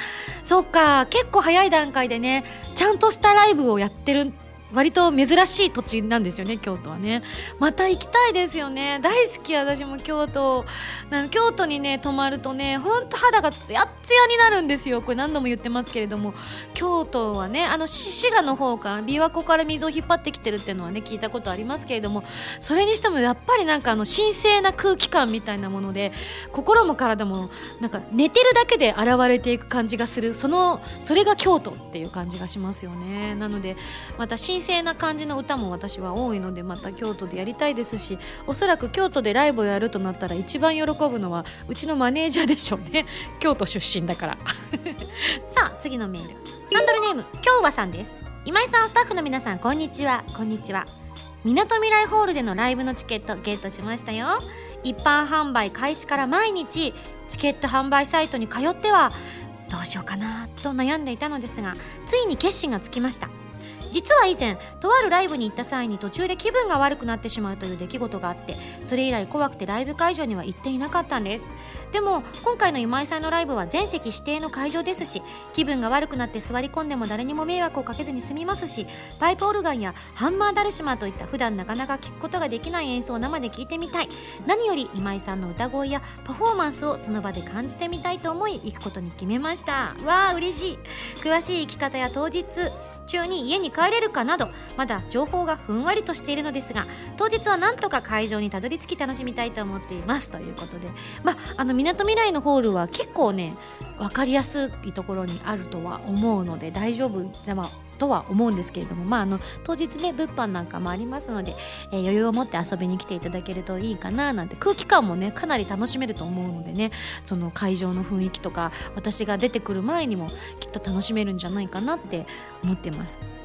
そっか結構早い段階でねちゃんとしたライブをやってる割と珍しい土地なんですよね京都はね。また行きたいですよね。大好き私も京都。な京都にね泊まるとねほんと肌がツヤツヤになるんですよ。これ何度も言ってますけれども。京都はねあの滋賀の方から琵琶湖から水を引っ張ってきてるっていうのはね聞いたことありますけれども。それにしてもやっぱりなんかあの神聖な空気感みたいなもので心も体もなんか寝てるだけで現れていく感じがする。そのそれが京都っていう感じがしますよね。なのでまた神神聖な感じの歌も私は多いのでまた京都でやりたいですしおそらく京都でライブをやるとなったら一番喜ぶのはうちのマネージャーでしょうね。*laughs* 京都出身だから。*laughs* さあ次のメール。ハンドルネーム京和さんです。今井さんスタッフの皆さんこんにちは。こんにちは。みなとみらいホールでのライブのチケットゲットしましたよ。一般販売開始から毎日チケット販売サイトに通ってはどうしようかなと悩んでいたのですがついに決心がつきました。実は以前とあるライブに行った際に途中で気分が悪くなってしまうという出来事があってそれ以来怖くてライブ会場には行っていなかったんです。でも今回の今井さんのライブは全席指定の会場ですし気分が悪くなって座り込んでも誰にも迷惑をかけずに済みますしパイプオルガンやハンマーダルシマといった普段なかなか聞くことができない演奏を生で聞いてみたい。何より今井さんの歌声やパフォーマンスをその場で感じてみたいと思い行くことに決めました。わあ嬉しい。詳しい生き方や当日中に家に帰れるかなどまだ情報がふんわりとしているのですが当日はなんとか会場にたどり着き楽しみたいと思っていますということでまあのみなとみらいのホールは結構ね分かりやすいところにあるとは思うので大丈夫まとは思うんですけれども、まあ、あの当日ね物販なんかもありますので、えー、余裕を持って遊びに来ていただけるといいかななんて空気感もねかなり楽しめると思うのでねその会場の雰囲気とか私が出てくる前にもきっと楽しめるんじゃないかなって思ってます。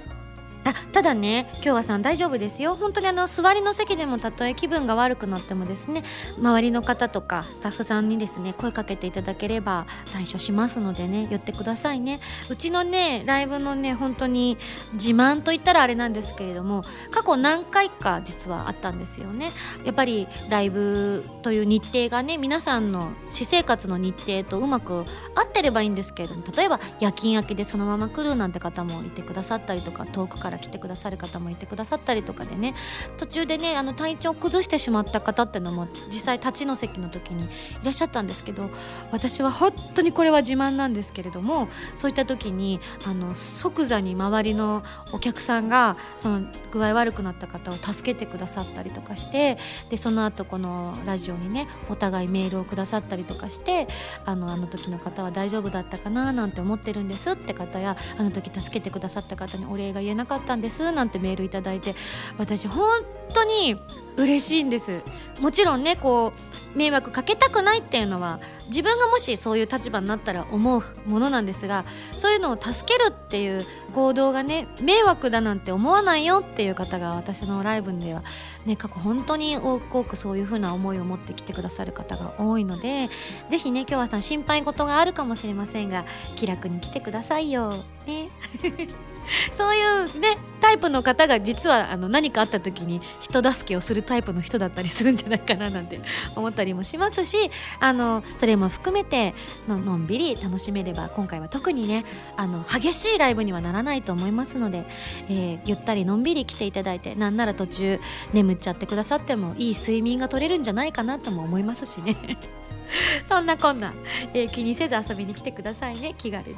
あただね今日はさん大丈夫ですよ。本当にあの座りの席でもたとえ気分が悪くなってもですね周りの方とかスタッフさんにですね声かけていただければ対処しますのでね寄ってくださいね。うちのねライブのね本当に自慢と言ったらあれなんですけれども過去何回か実はあったんですよね。やっぱりライブという日程がね皆さんの私生活の日程とうまく合ってればいいんですけれども例えば夜勤明けでそのまま来るなんて方もいてくださったりとか遠くからから来てくださる方もいてくださったりとかでね。途中でねあの体調を崩してしまった方っていうのも実際立ちの席の時にいらっしゃったんですけど私は本当にこれは自慢なんですけれどもそういった時にあの即座に周りのお客さんがその具合悪くなった方を助けてくださったりとかしてでその後このラジオにねお互いメールをくださったりとかしてあのあの時の方は大丈夫だったかななんて思ってるんですって方やあの時助けてくださった方にお礼が言えなかったたんですなんてメールいただいて私本当に嬉しいんです。もちろんねこう迷惑かけたくないっていうのは自分がもしそういう立場になったら思うものなんですがそういうのを助けるっていう行動がね迷惑だなんて思わないよっていう方が私のライブではね過去本当に多くそういうふうな思いを持ってきてくださる方が多いのでぜひね今日はさん心配事があるかもしれませんが気楽に来てくださいよ。ね。*laughs* そういうねタイプの方が実はあの何かあった時に人助けをするタイプの人だったりするんじゃないかななんて思ったりもしますしあのそれも含めてののんびり楽しめれば今回は特にねあの激しいライブにはならないと思いますので、えー、ゆったりのんびり来ていただいてなんなら途中眠っちゃってくださってもいい睡眠が取れるんじゃないかなとも思いますしね。*laughs* そんなこんな、えー、気にせず遊びに来てくださいね気軽に。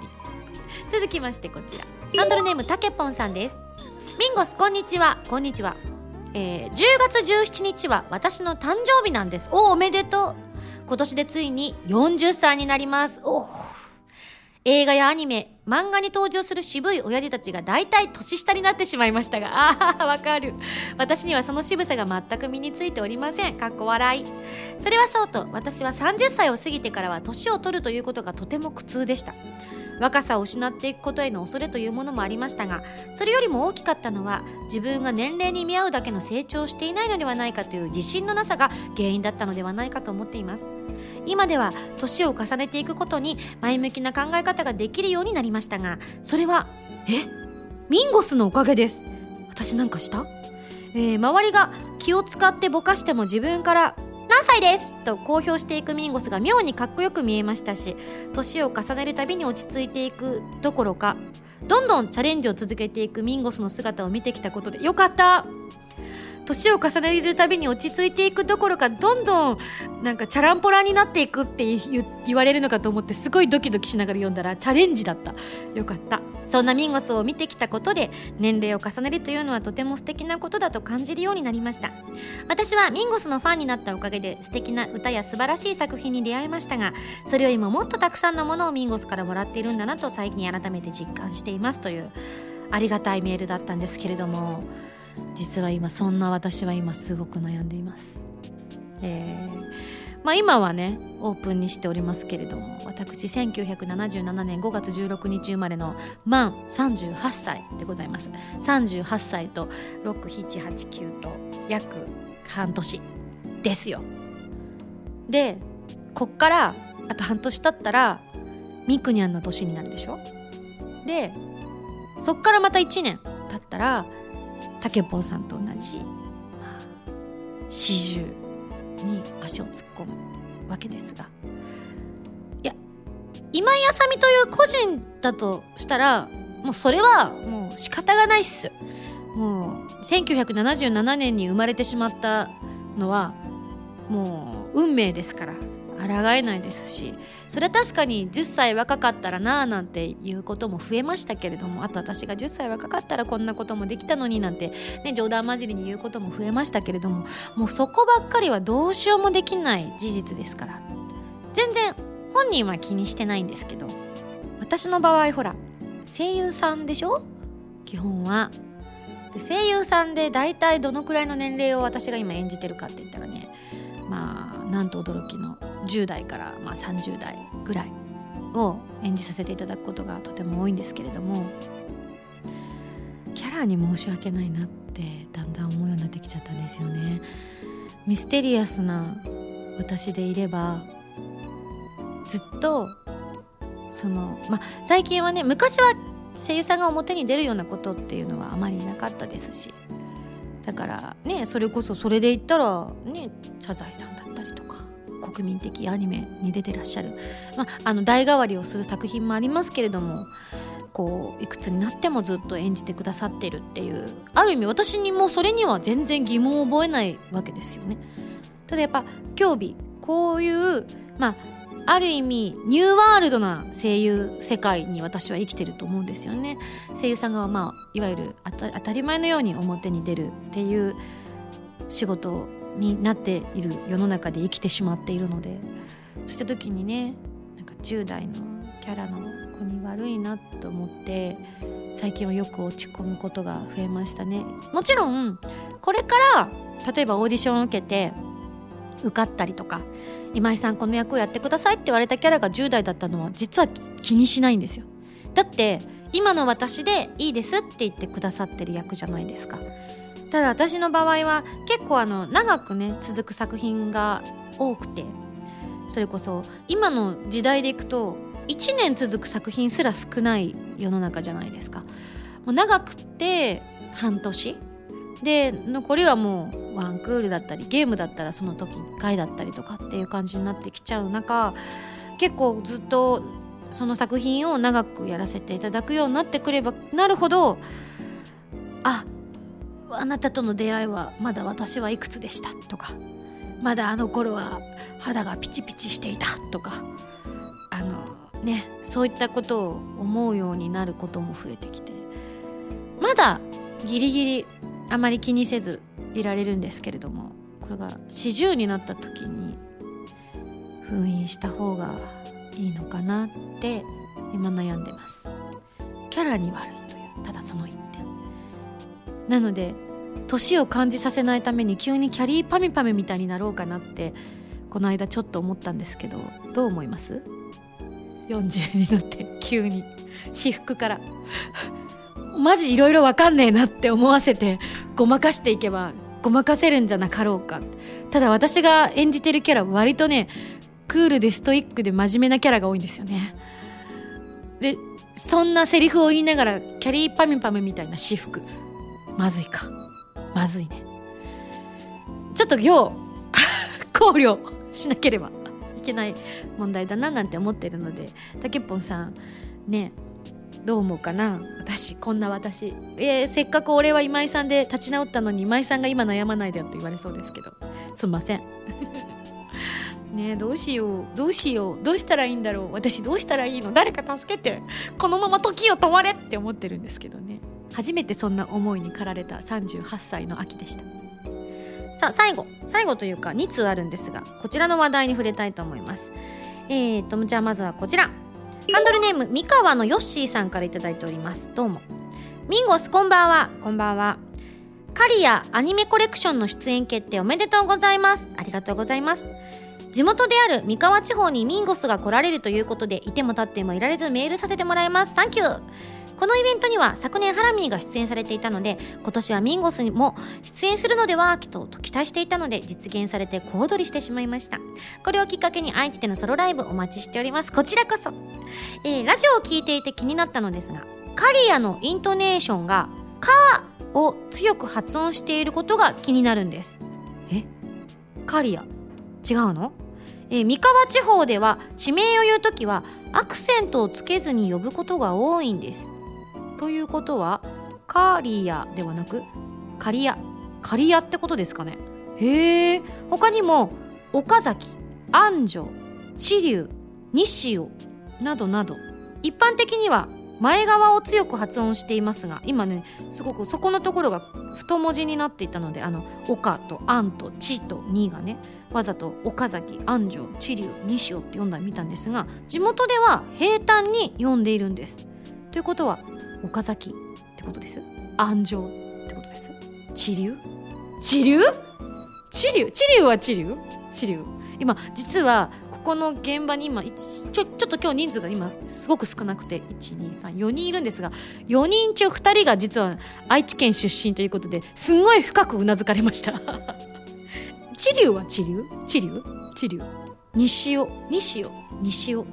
続きましてこちら。ハンドルネームたけぽんさんです。ミンゴスこんにちは。こんにちは、えー、10月17日は私の誕生日なんです。おおめでとう。今年でついに40歳になります。お映画やアニメ漫画に登場する渋い親父たちが大体年下になってしまいましたが。ああわかる。私にはその渋さが全く身についておりません。かっこ笑い。それはそうと私は30歳を過ぎてからは年を取るということがとても苦痛でした。若さを失っていくことへの恐れというものもありましたがそれよりも大きかったのは自分が年齢に見合うだけの成長をしていないのではないかという自信のなさが原因だったのではないかと思っています。今では年を重ねていくことに前向きな考え方ができるようになりましたがそれはえ？ミンゴスのおかげです。私なんかした？えー、周りが気を使ってぼかしても自分から何歳ですと公表していくミンゴスが妙にかっこよく見えましたし年を重ねるたびに落ち着いていくどころかどんどんチャレンジを続けていくミンゴスの姿を見てきたことでよかった。年を重ねるたびに落ち着いていくどころかどんどんなんかチャランポラになっていくって言われるのかと思ってすごいドキドキしながら読んだらチャレンジだった。よかった。そんなミンゴスを見てきたことで年齢を重ねるというのはとても素敵なことだと感じるようになりました。私はミンゴスのファンになったおかげで素敵な歌や素晴らしい作品に出会いましたがそれよりももっとたくさんのものをミンゴスからもらっているんだなと最近改めて実感していますというありがたいメールだったんですけれども。実は今そんな私は今すごく悩んでいます。えーまあ、今はねオープンにしておりますけれども私1977年5月16日生まれの満38歳でございます。38歳と6789と約半年ですよ。でこっからあと半年経ったらみくにゃんの年になるでしょ？でそっからまた1年経ったらたけぽんさんと同じ、まあ、四十に足を突っ込むわけですが。いや今井あさみという個人だとしたらもうそれはもう仕方がないっす。もう1977年に生まれてしまったのはもう運命ですから。抗えないですしそれは確かに10歳若かったらなあなんていうことも増えましたけれどもあと私が10歳若かったらこんなこともできたのになんて、ね、冗談交じりに言うことも増えましたけれどももうそこばっかりはどうしようもできない事実ですから全然本人は気にしてないんですけど私の場合ほら声優さんでしょ？基本は。声優さんで大体どのくらいの年齢を私が今演じてるかって言ったらねまあなんと驚きの10代からまあ30代ぐらいを演じさせていただくことがとても多いんですけれどもキャラに申し訳ないなってだんだん思うようになってきちゃったんですよね。ミステリアスな私でいればずっとそのまあ最近はね昔は声優さんが表に出るようなことっていうのはあまりなかったですしだからねそれこそそれで言ったらねサザエさんだっ国民的アニメに出てらっしゃる、まあ、あの代替わりをする作品もありますけれどもこういくつになってもずっと演じてくださってるっていうある意味私にもそれには全然疑問を覚えないわけですよね。ただやっぱ競技こういうまあある意味ニューワールドな声優世界に私は生きてると思うんですよね声優さんがまあいわゆる当たり前のように表に出るっていう仕事になっている世の中で生きてしまっているのでそうした時にねなんか10代のキャラの子に悪いなと思って最近はよく落ち込むことが増えましたね。もちろんこれから例えばオーディションを受けて受かったりとか今井さんこの役をやってくださいって言われたキャラが10代だったのは実は気にしないんですよ。だって今の私でいいですって言ってくださってる役じゃないですか。ただ私の場合は結構あの長くね続く作品が多くてそれこそ今の時代でいくと1年続く作品すら少ない世の中じゃないですか。もう長くて半年。で残りはもうワンクールだったりゲームだったらその時1回だったりとかっていう感じになってきちゃう中結構ずっとその作品を長くやらせていただくようになってくればなるほど。ああなたとの出会いはまだ私はいくつでした？とかまだあの頃は肌がピチピチしていた？とかあのねそういったことを思うようになることも増えてきてまだギリギリあまり気にせずいられるんですけれどもこれが40になった時に封印した方がいいのかなって今悩んでます。キャラに悪いというただその一点。なので年を感じさせないために急にキャリーパミパミみたいになろうかなってこの間ちょっと思ったんですけどどう思います？40になって急に私服から。マジいろいろわかんねえなって思わせてごまかしていけばごまかせるんじゃなかろうか。ただ私が演じてるキャラ割とねクールでストイックで真面目なキャラが多いんですよね。でそんなセリフを言いながらキャリーパミパミみたいな私服。まずいか。まずいね。ちょっと今日 *laughs* 考慮しなければいけない問題だななんて思ってるのでたけぽんさんねどう思うかな？私こんな私。えー、せっかく俺は今井さんで立ち直ったのに今井さんが今悩まないでよって言われそうですけど。すんません。*laughs* ねどうしよう。どうしよう。どうしたらいいんだろう。私どうしたらいいの？誰か助けて。このまま時を止まれって思ってるんですけどね。初めてそんな思いに駆られた38歳の秋でした。さあ最後。最後というか2通あるんですがこちらの話題に触れたいと思います。えーとじゃあまずはこちら。ハンドルネーム三河のヨッシーさんから頂いております。どうも。ミンゴスこんばんは。こんばんは。カリアアニメコレクションの出演決定おめでとうございます。ありがとうございます。地元である三河地方にミンゴスが来られるということでいても立ってもいられずメールさせてもらいます。サンキューこのイベントには昨年ハラミーが出演されていたので今年はミンゴスにも出演するのではきっと期待していたので実現されて小躍りしてしまいました。これをきっかけに愛知でのソロライブお待ちしております。こちらこそ、えー、ラジオを聴いていて気になったのですがカリアのイントネーションが「カー」を強く発音していることが気になるんです。え？カリア？違うの？えー、三河地方では地名を言う時はアクセントをつけずに呼ぶことが多いんです。ということはカリアではなくカリア。カリアってことですかね。へえ他にも岡崎安城知立西尾などなど。一般的には前側を強く発音していますが今ねすごくそこのところが太文字になっていたのであの「岡」と「安」と「地」と「に」がねわざと岡崎安城知立西尾って読んだみたんですが地元では平坦に読んでいるんです。ということは岡崎ってことです。安城ってことです。地流地流地流地流は地流地流今実はここの現場に今ちょちょっと今日人数が今すごく少なくて1234人いるんですが4人中2人が実は愛知県出身ということですんごい深くうなずかれました。*laughs* 地流は地流地流地流西尾？西尾？西尾？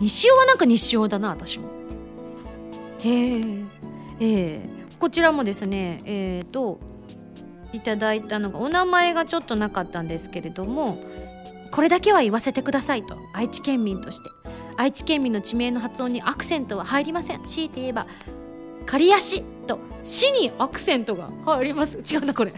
西尾はなんか西尾だな私も。へええこちらもですねえっ、といただいたのがお名前がちょっとなかったんですけれどもこれだけは言わせてくださいと愛知県民として。愛知県民の地名の発音にアクセントは入りません。強いて言えば刈谷市と市にアクセントが入ります。違うなこれ。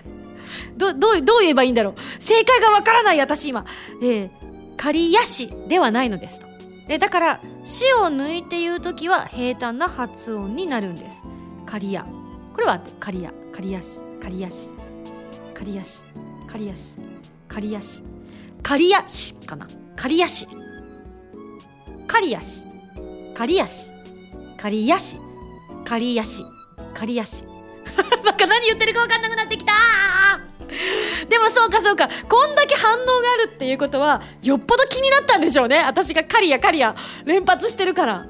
どどうどう言えばいいんだろう。正解がわからない私今。えー、刈谷市ではないのですと。でだから「市」を抜いて言う時は平坦な発音になるんです。刈谷。これは刈谷。刈谷市。刈谷市。刈谷市。刈谷市。刈谷市。刈谷市かな。刈谷市。刈谷市。刈谷市。刈谷市。刈谷市。刈谷市。*laughs* なんか何言ってるか分かんなくなってきた *laughs* でもそうかそうかこんだけ反応があるっていうことはよっぽど気になったんでしょうね。私が刈谷刈谷連発してるから。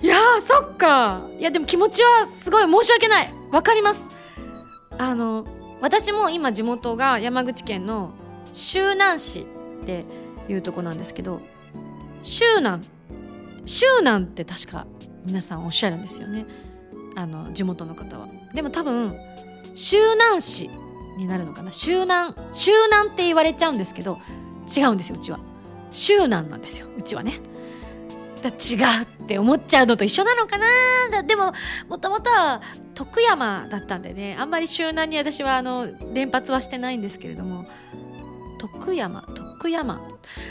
いやーそっか。いやでも気持ちはすごい申し訳ない。わかります。あの私も今地元が山口県の周南市っていうとこなんですけど周南周南って確か皆さんおっしゃるんですよね。あの地元の方は。でも多分周南市になるのかな？周南周南って言われちゃうんですけど違うんですようちは。周南なんですようちはね。だ違うって思っちゃうのと一緒なのかな？でももともとは徳山だったんでねあんまり周南に私はあの連発はしてないんですけれども徳山徳山。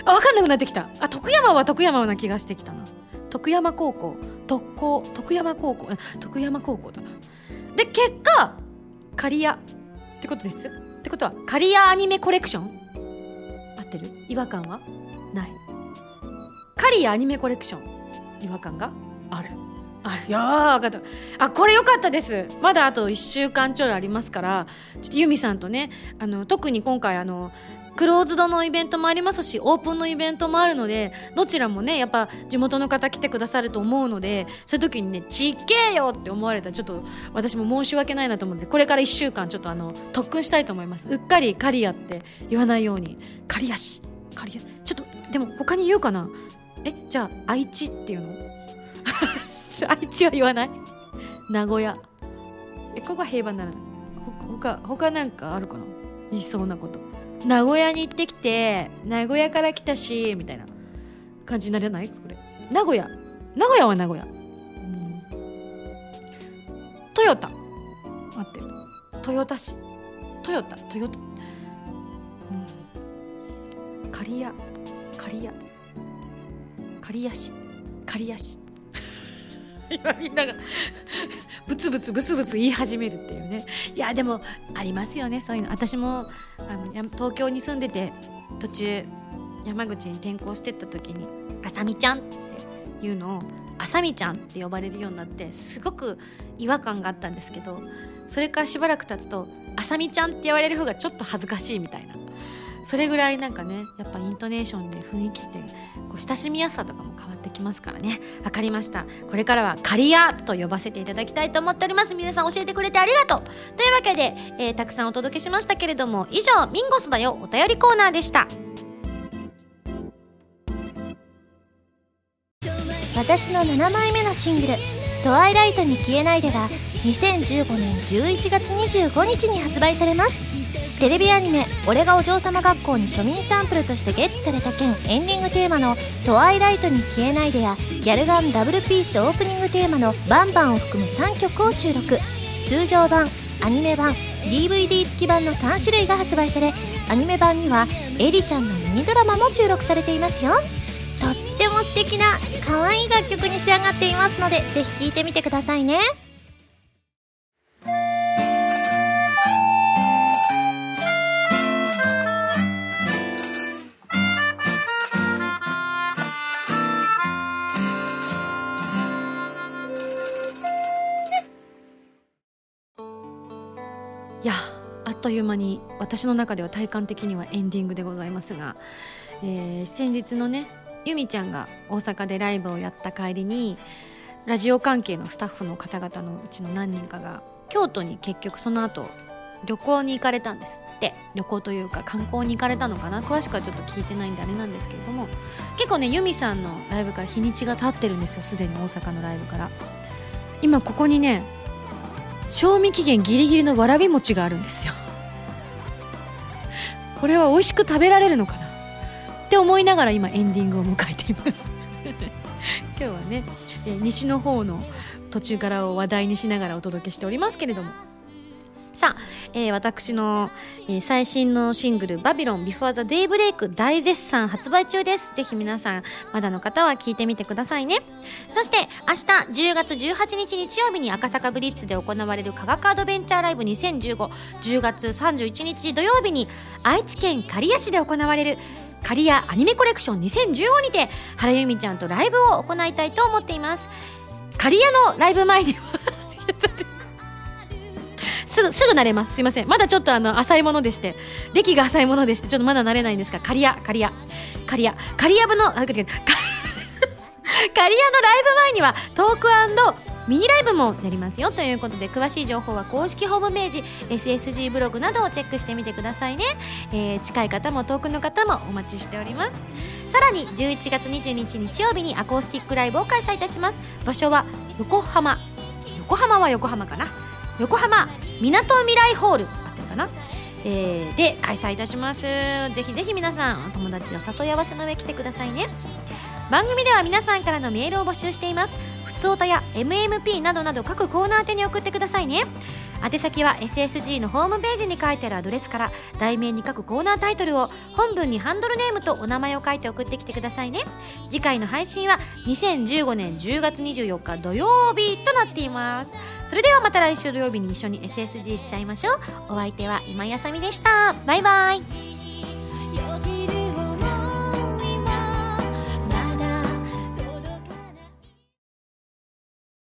あ分かんなくなってきた。あ徳山は徳山な気がしてきたな。徳山高校。特攻徳山高校徳山高校だ。なで結果刈谷。ってことですってことは刈谷アニメコレクション？合ってる？違和感は？ない。刈谷アニメコレクション？違和感が？ある。ある。いやー。分かった。あこれ良かったです。まだあと1週間ちょいありますからちょっとユミさんとねあの特に今回あのクローズドのイベントもありますしオープンのイベントもあるのでどちらもねやっぱ地元の方来てくださると思うのでそういう時にね「ちっけえよ!」って思われたらちょっと私も申し訳ないなと思ってこれから1週間ちょっとあの特訓したいと思います。うっかり刈谷って言わないように。刈谷市刈谷ちょっとでも他に言うかな。えじゃあ愛知っていうの？*laughs* 愛知は言わない？名古屋。えここは平和にならない他他なんかあるかな？言いそうなこと。名古屋に行ってきて名古屋から来たしみたいな感じにならない？それ。名古屋。名古屋は名古屋、うん、トヨタ。待って。豊田市。トヨタ。トヨタ。うん。刈谷。刈谷。刈谷市。刈谷市。今みんなが *laughs* ブツブツブツブツ言い始めるっていうね。いやでもありますよねそういうの。私もあの東京に住んでて途中山口に転校してった時に「あさみちゃん」っていうのを「あさみちゃん」って呼ばれるようになってすごく違和感があったんですけどそれからしばらく経つと「あさみちゃん」って言われる方がちょっと恥ずかしいみたいな。それぐらいなんかねやっぱイントネーションで雰囲気ってこう親しみやすさとかも変わってきますからね。わかりました。これからはカリアと呼ばせていただきたいと思っております。皆さん教えてくれてありがとう。というわけで、えー、たくさんお届けしましたけれども以上ミンゴスだよお便りコーナーでした。私の7枚目のシングル「トワイライトに消えないで」が2015年11月25日に発売されます。テレビアニメ「俺がお嬢様学校」に庶民サンプルとしてゲットされた件エンディングテーマの「トワイライトに消えないで」やギャルガンダブルピースオープニングテーマの「バンバン」を含む3曲を収録。通常版アニメ版 DVD 付き版の3種類が発売されアニメ版にはエリちゃんのミニドラマも収録されていますよ。素敵な可愛い楽曲に仕上がっていますのでぜひ聴いてみてくださいね。いやあっという間に私の中では体感的にはエンディングでございますが、えー先日のねゆみちゃんが大阪でライブをやった帰りにラジオ関係のスタッフの方々のうちの何人かが京都に結局その後旅行に行かれたんですって。旅行というか観光に行かれたのかな？詳しくはちょっと聞いてないんであれなんですけれども。結構ねユミさんのライブから日にちが経ってるんですよすでに大阪のライブから。今ここにね賞味期限ギリギリのわらび餅があるんですよ。これは美味しく食べられるのかな？って思いながら今エンディングを迎えています。*laughs* 今日はね、えー西の方の途中からを話題にしながらお届けしておりますけれども。さあ、えー私の、えー最新のシングル「バビロンビフォーザデイブレイク大絶賛発売中です。ぜひ皆さんまだの方は聞いてみてくださいね。そして明日10月18日日曜日に赤坂ブリッツで行われる科学アドベンチャーライブ20151月31日土曜日に愛知県刈谷市で行われる刈谷アニメコレクション2015にて原由美ちゃんとライブを行いたいと思っています。刈谷のライブ前には *laughs* すぐすぐ慣れます。すいません。まだちょっとあの浅いものでして歴が浅いものでしてちょっとまだ慣れないんですが刈谷刈谷刈谷刈谷部のあ刈谷刈谷のライブ前にはトークミニライブもやりますよ。ということで詳しい情報は公式ホームページ SSG ブログなどをチェックしてみてくださいね、えー近い方も遠くの方もお待ちしております。さらに11月22日日曜日にアコースティックライブを開催いたします。場所は横浜横浜は横浜かな？横浜みなとみらいホール。あってるかな？えーで開催いたします。ぜひぜひ皆さんお友達を誘い合わせの上来てくださいね。番組では皆さんからのメールを募集しています。ふつおたや MMP などなど各コーナー宛てに送ってくださいね。宛先は SSG のホームページに書いてあるアドレスから題名に書くコーナータイトルを本文にハンドルネームとお名前を書いて送ってきてくださいね。次回の配信は2015年10月24日土曜日となっています。それではまた来週土曜日に一緒に SSG しちゃいましょう。お相手は今井あさみでした。バイバイ。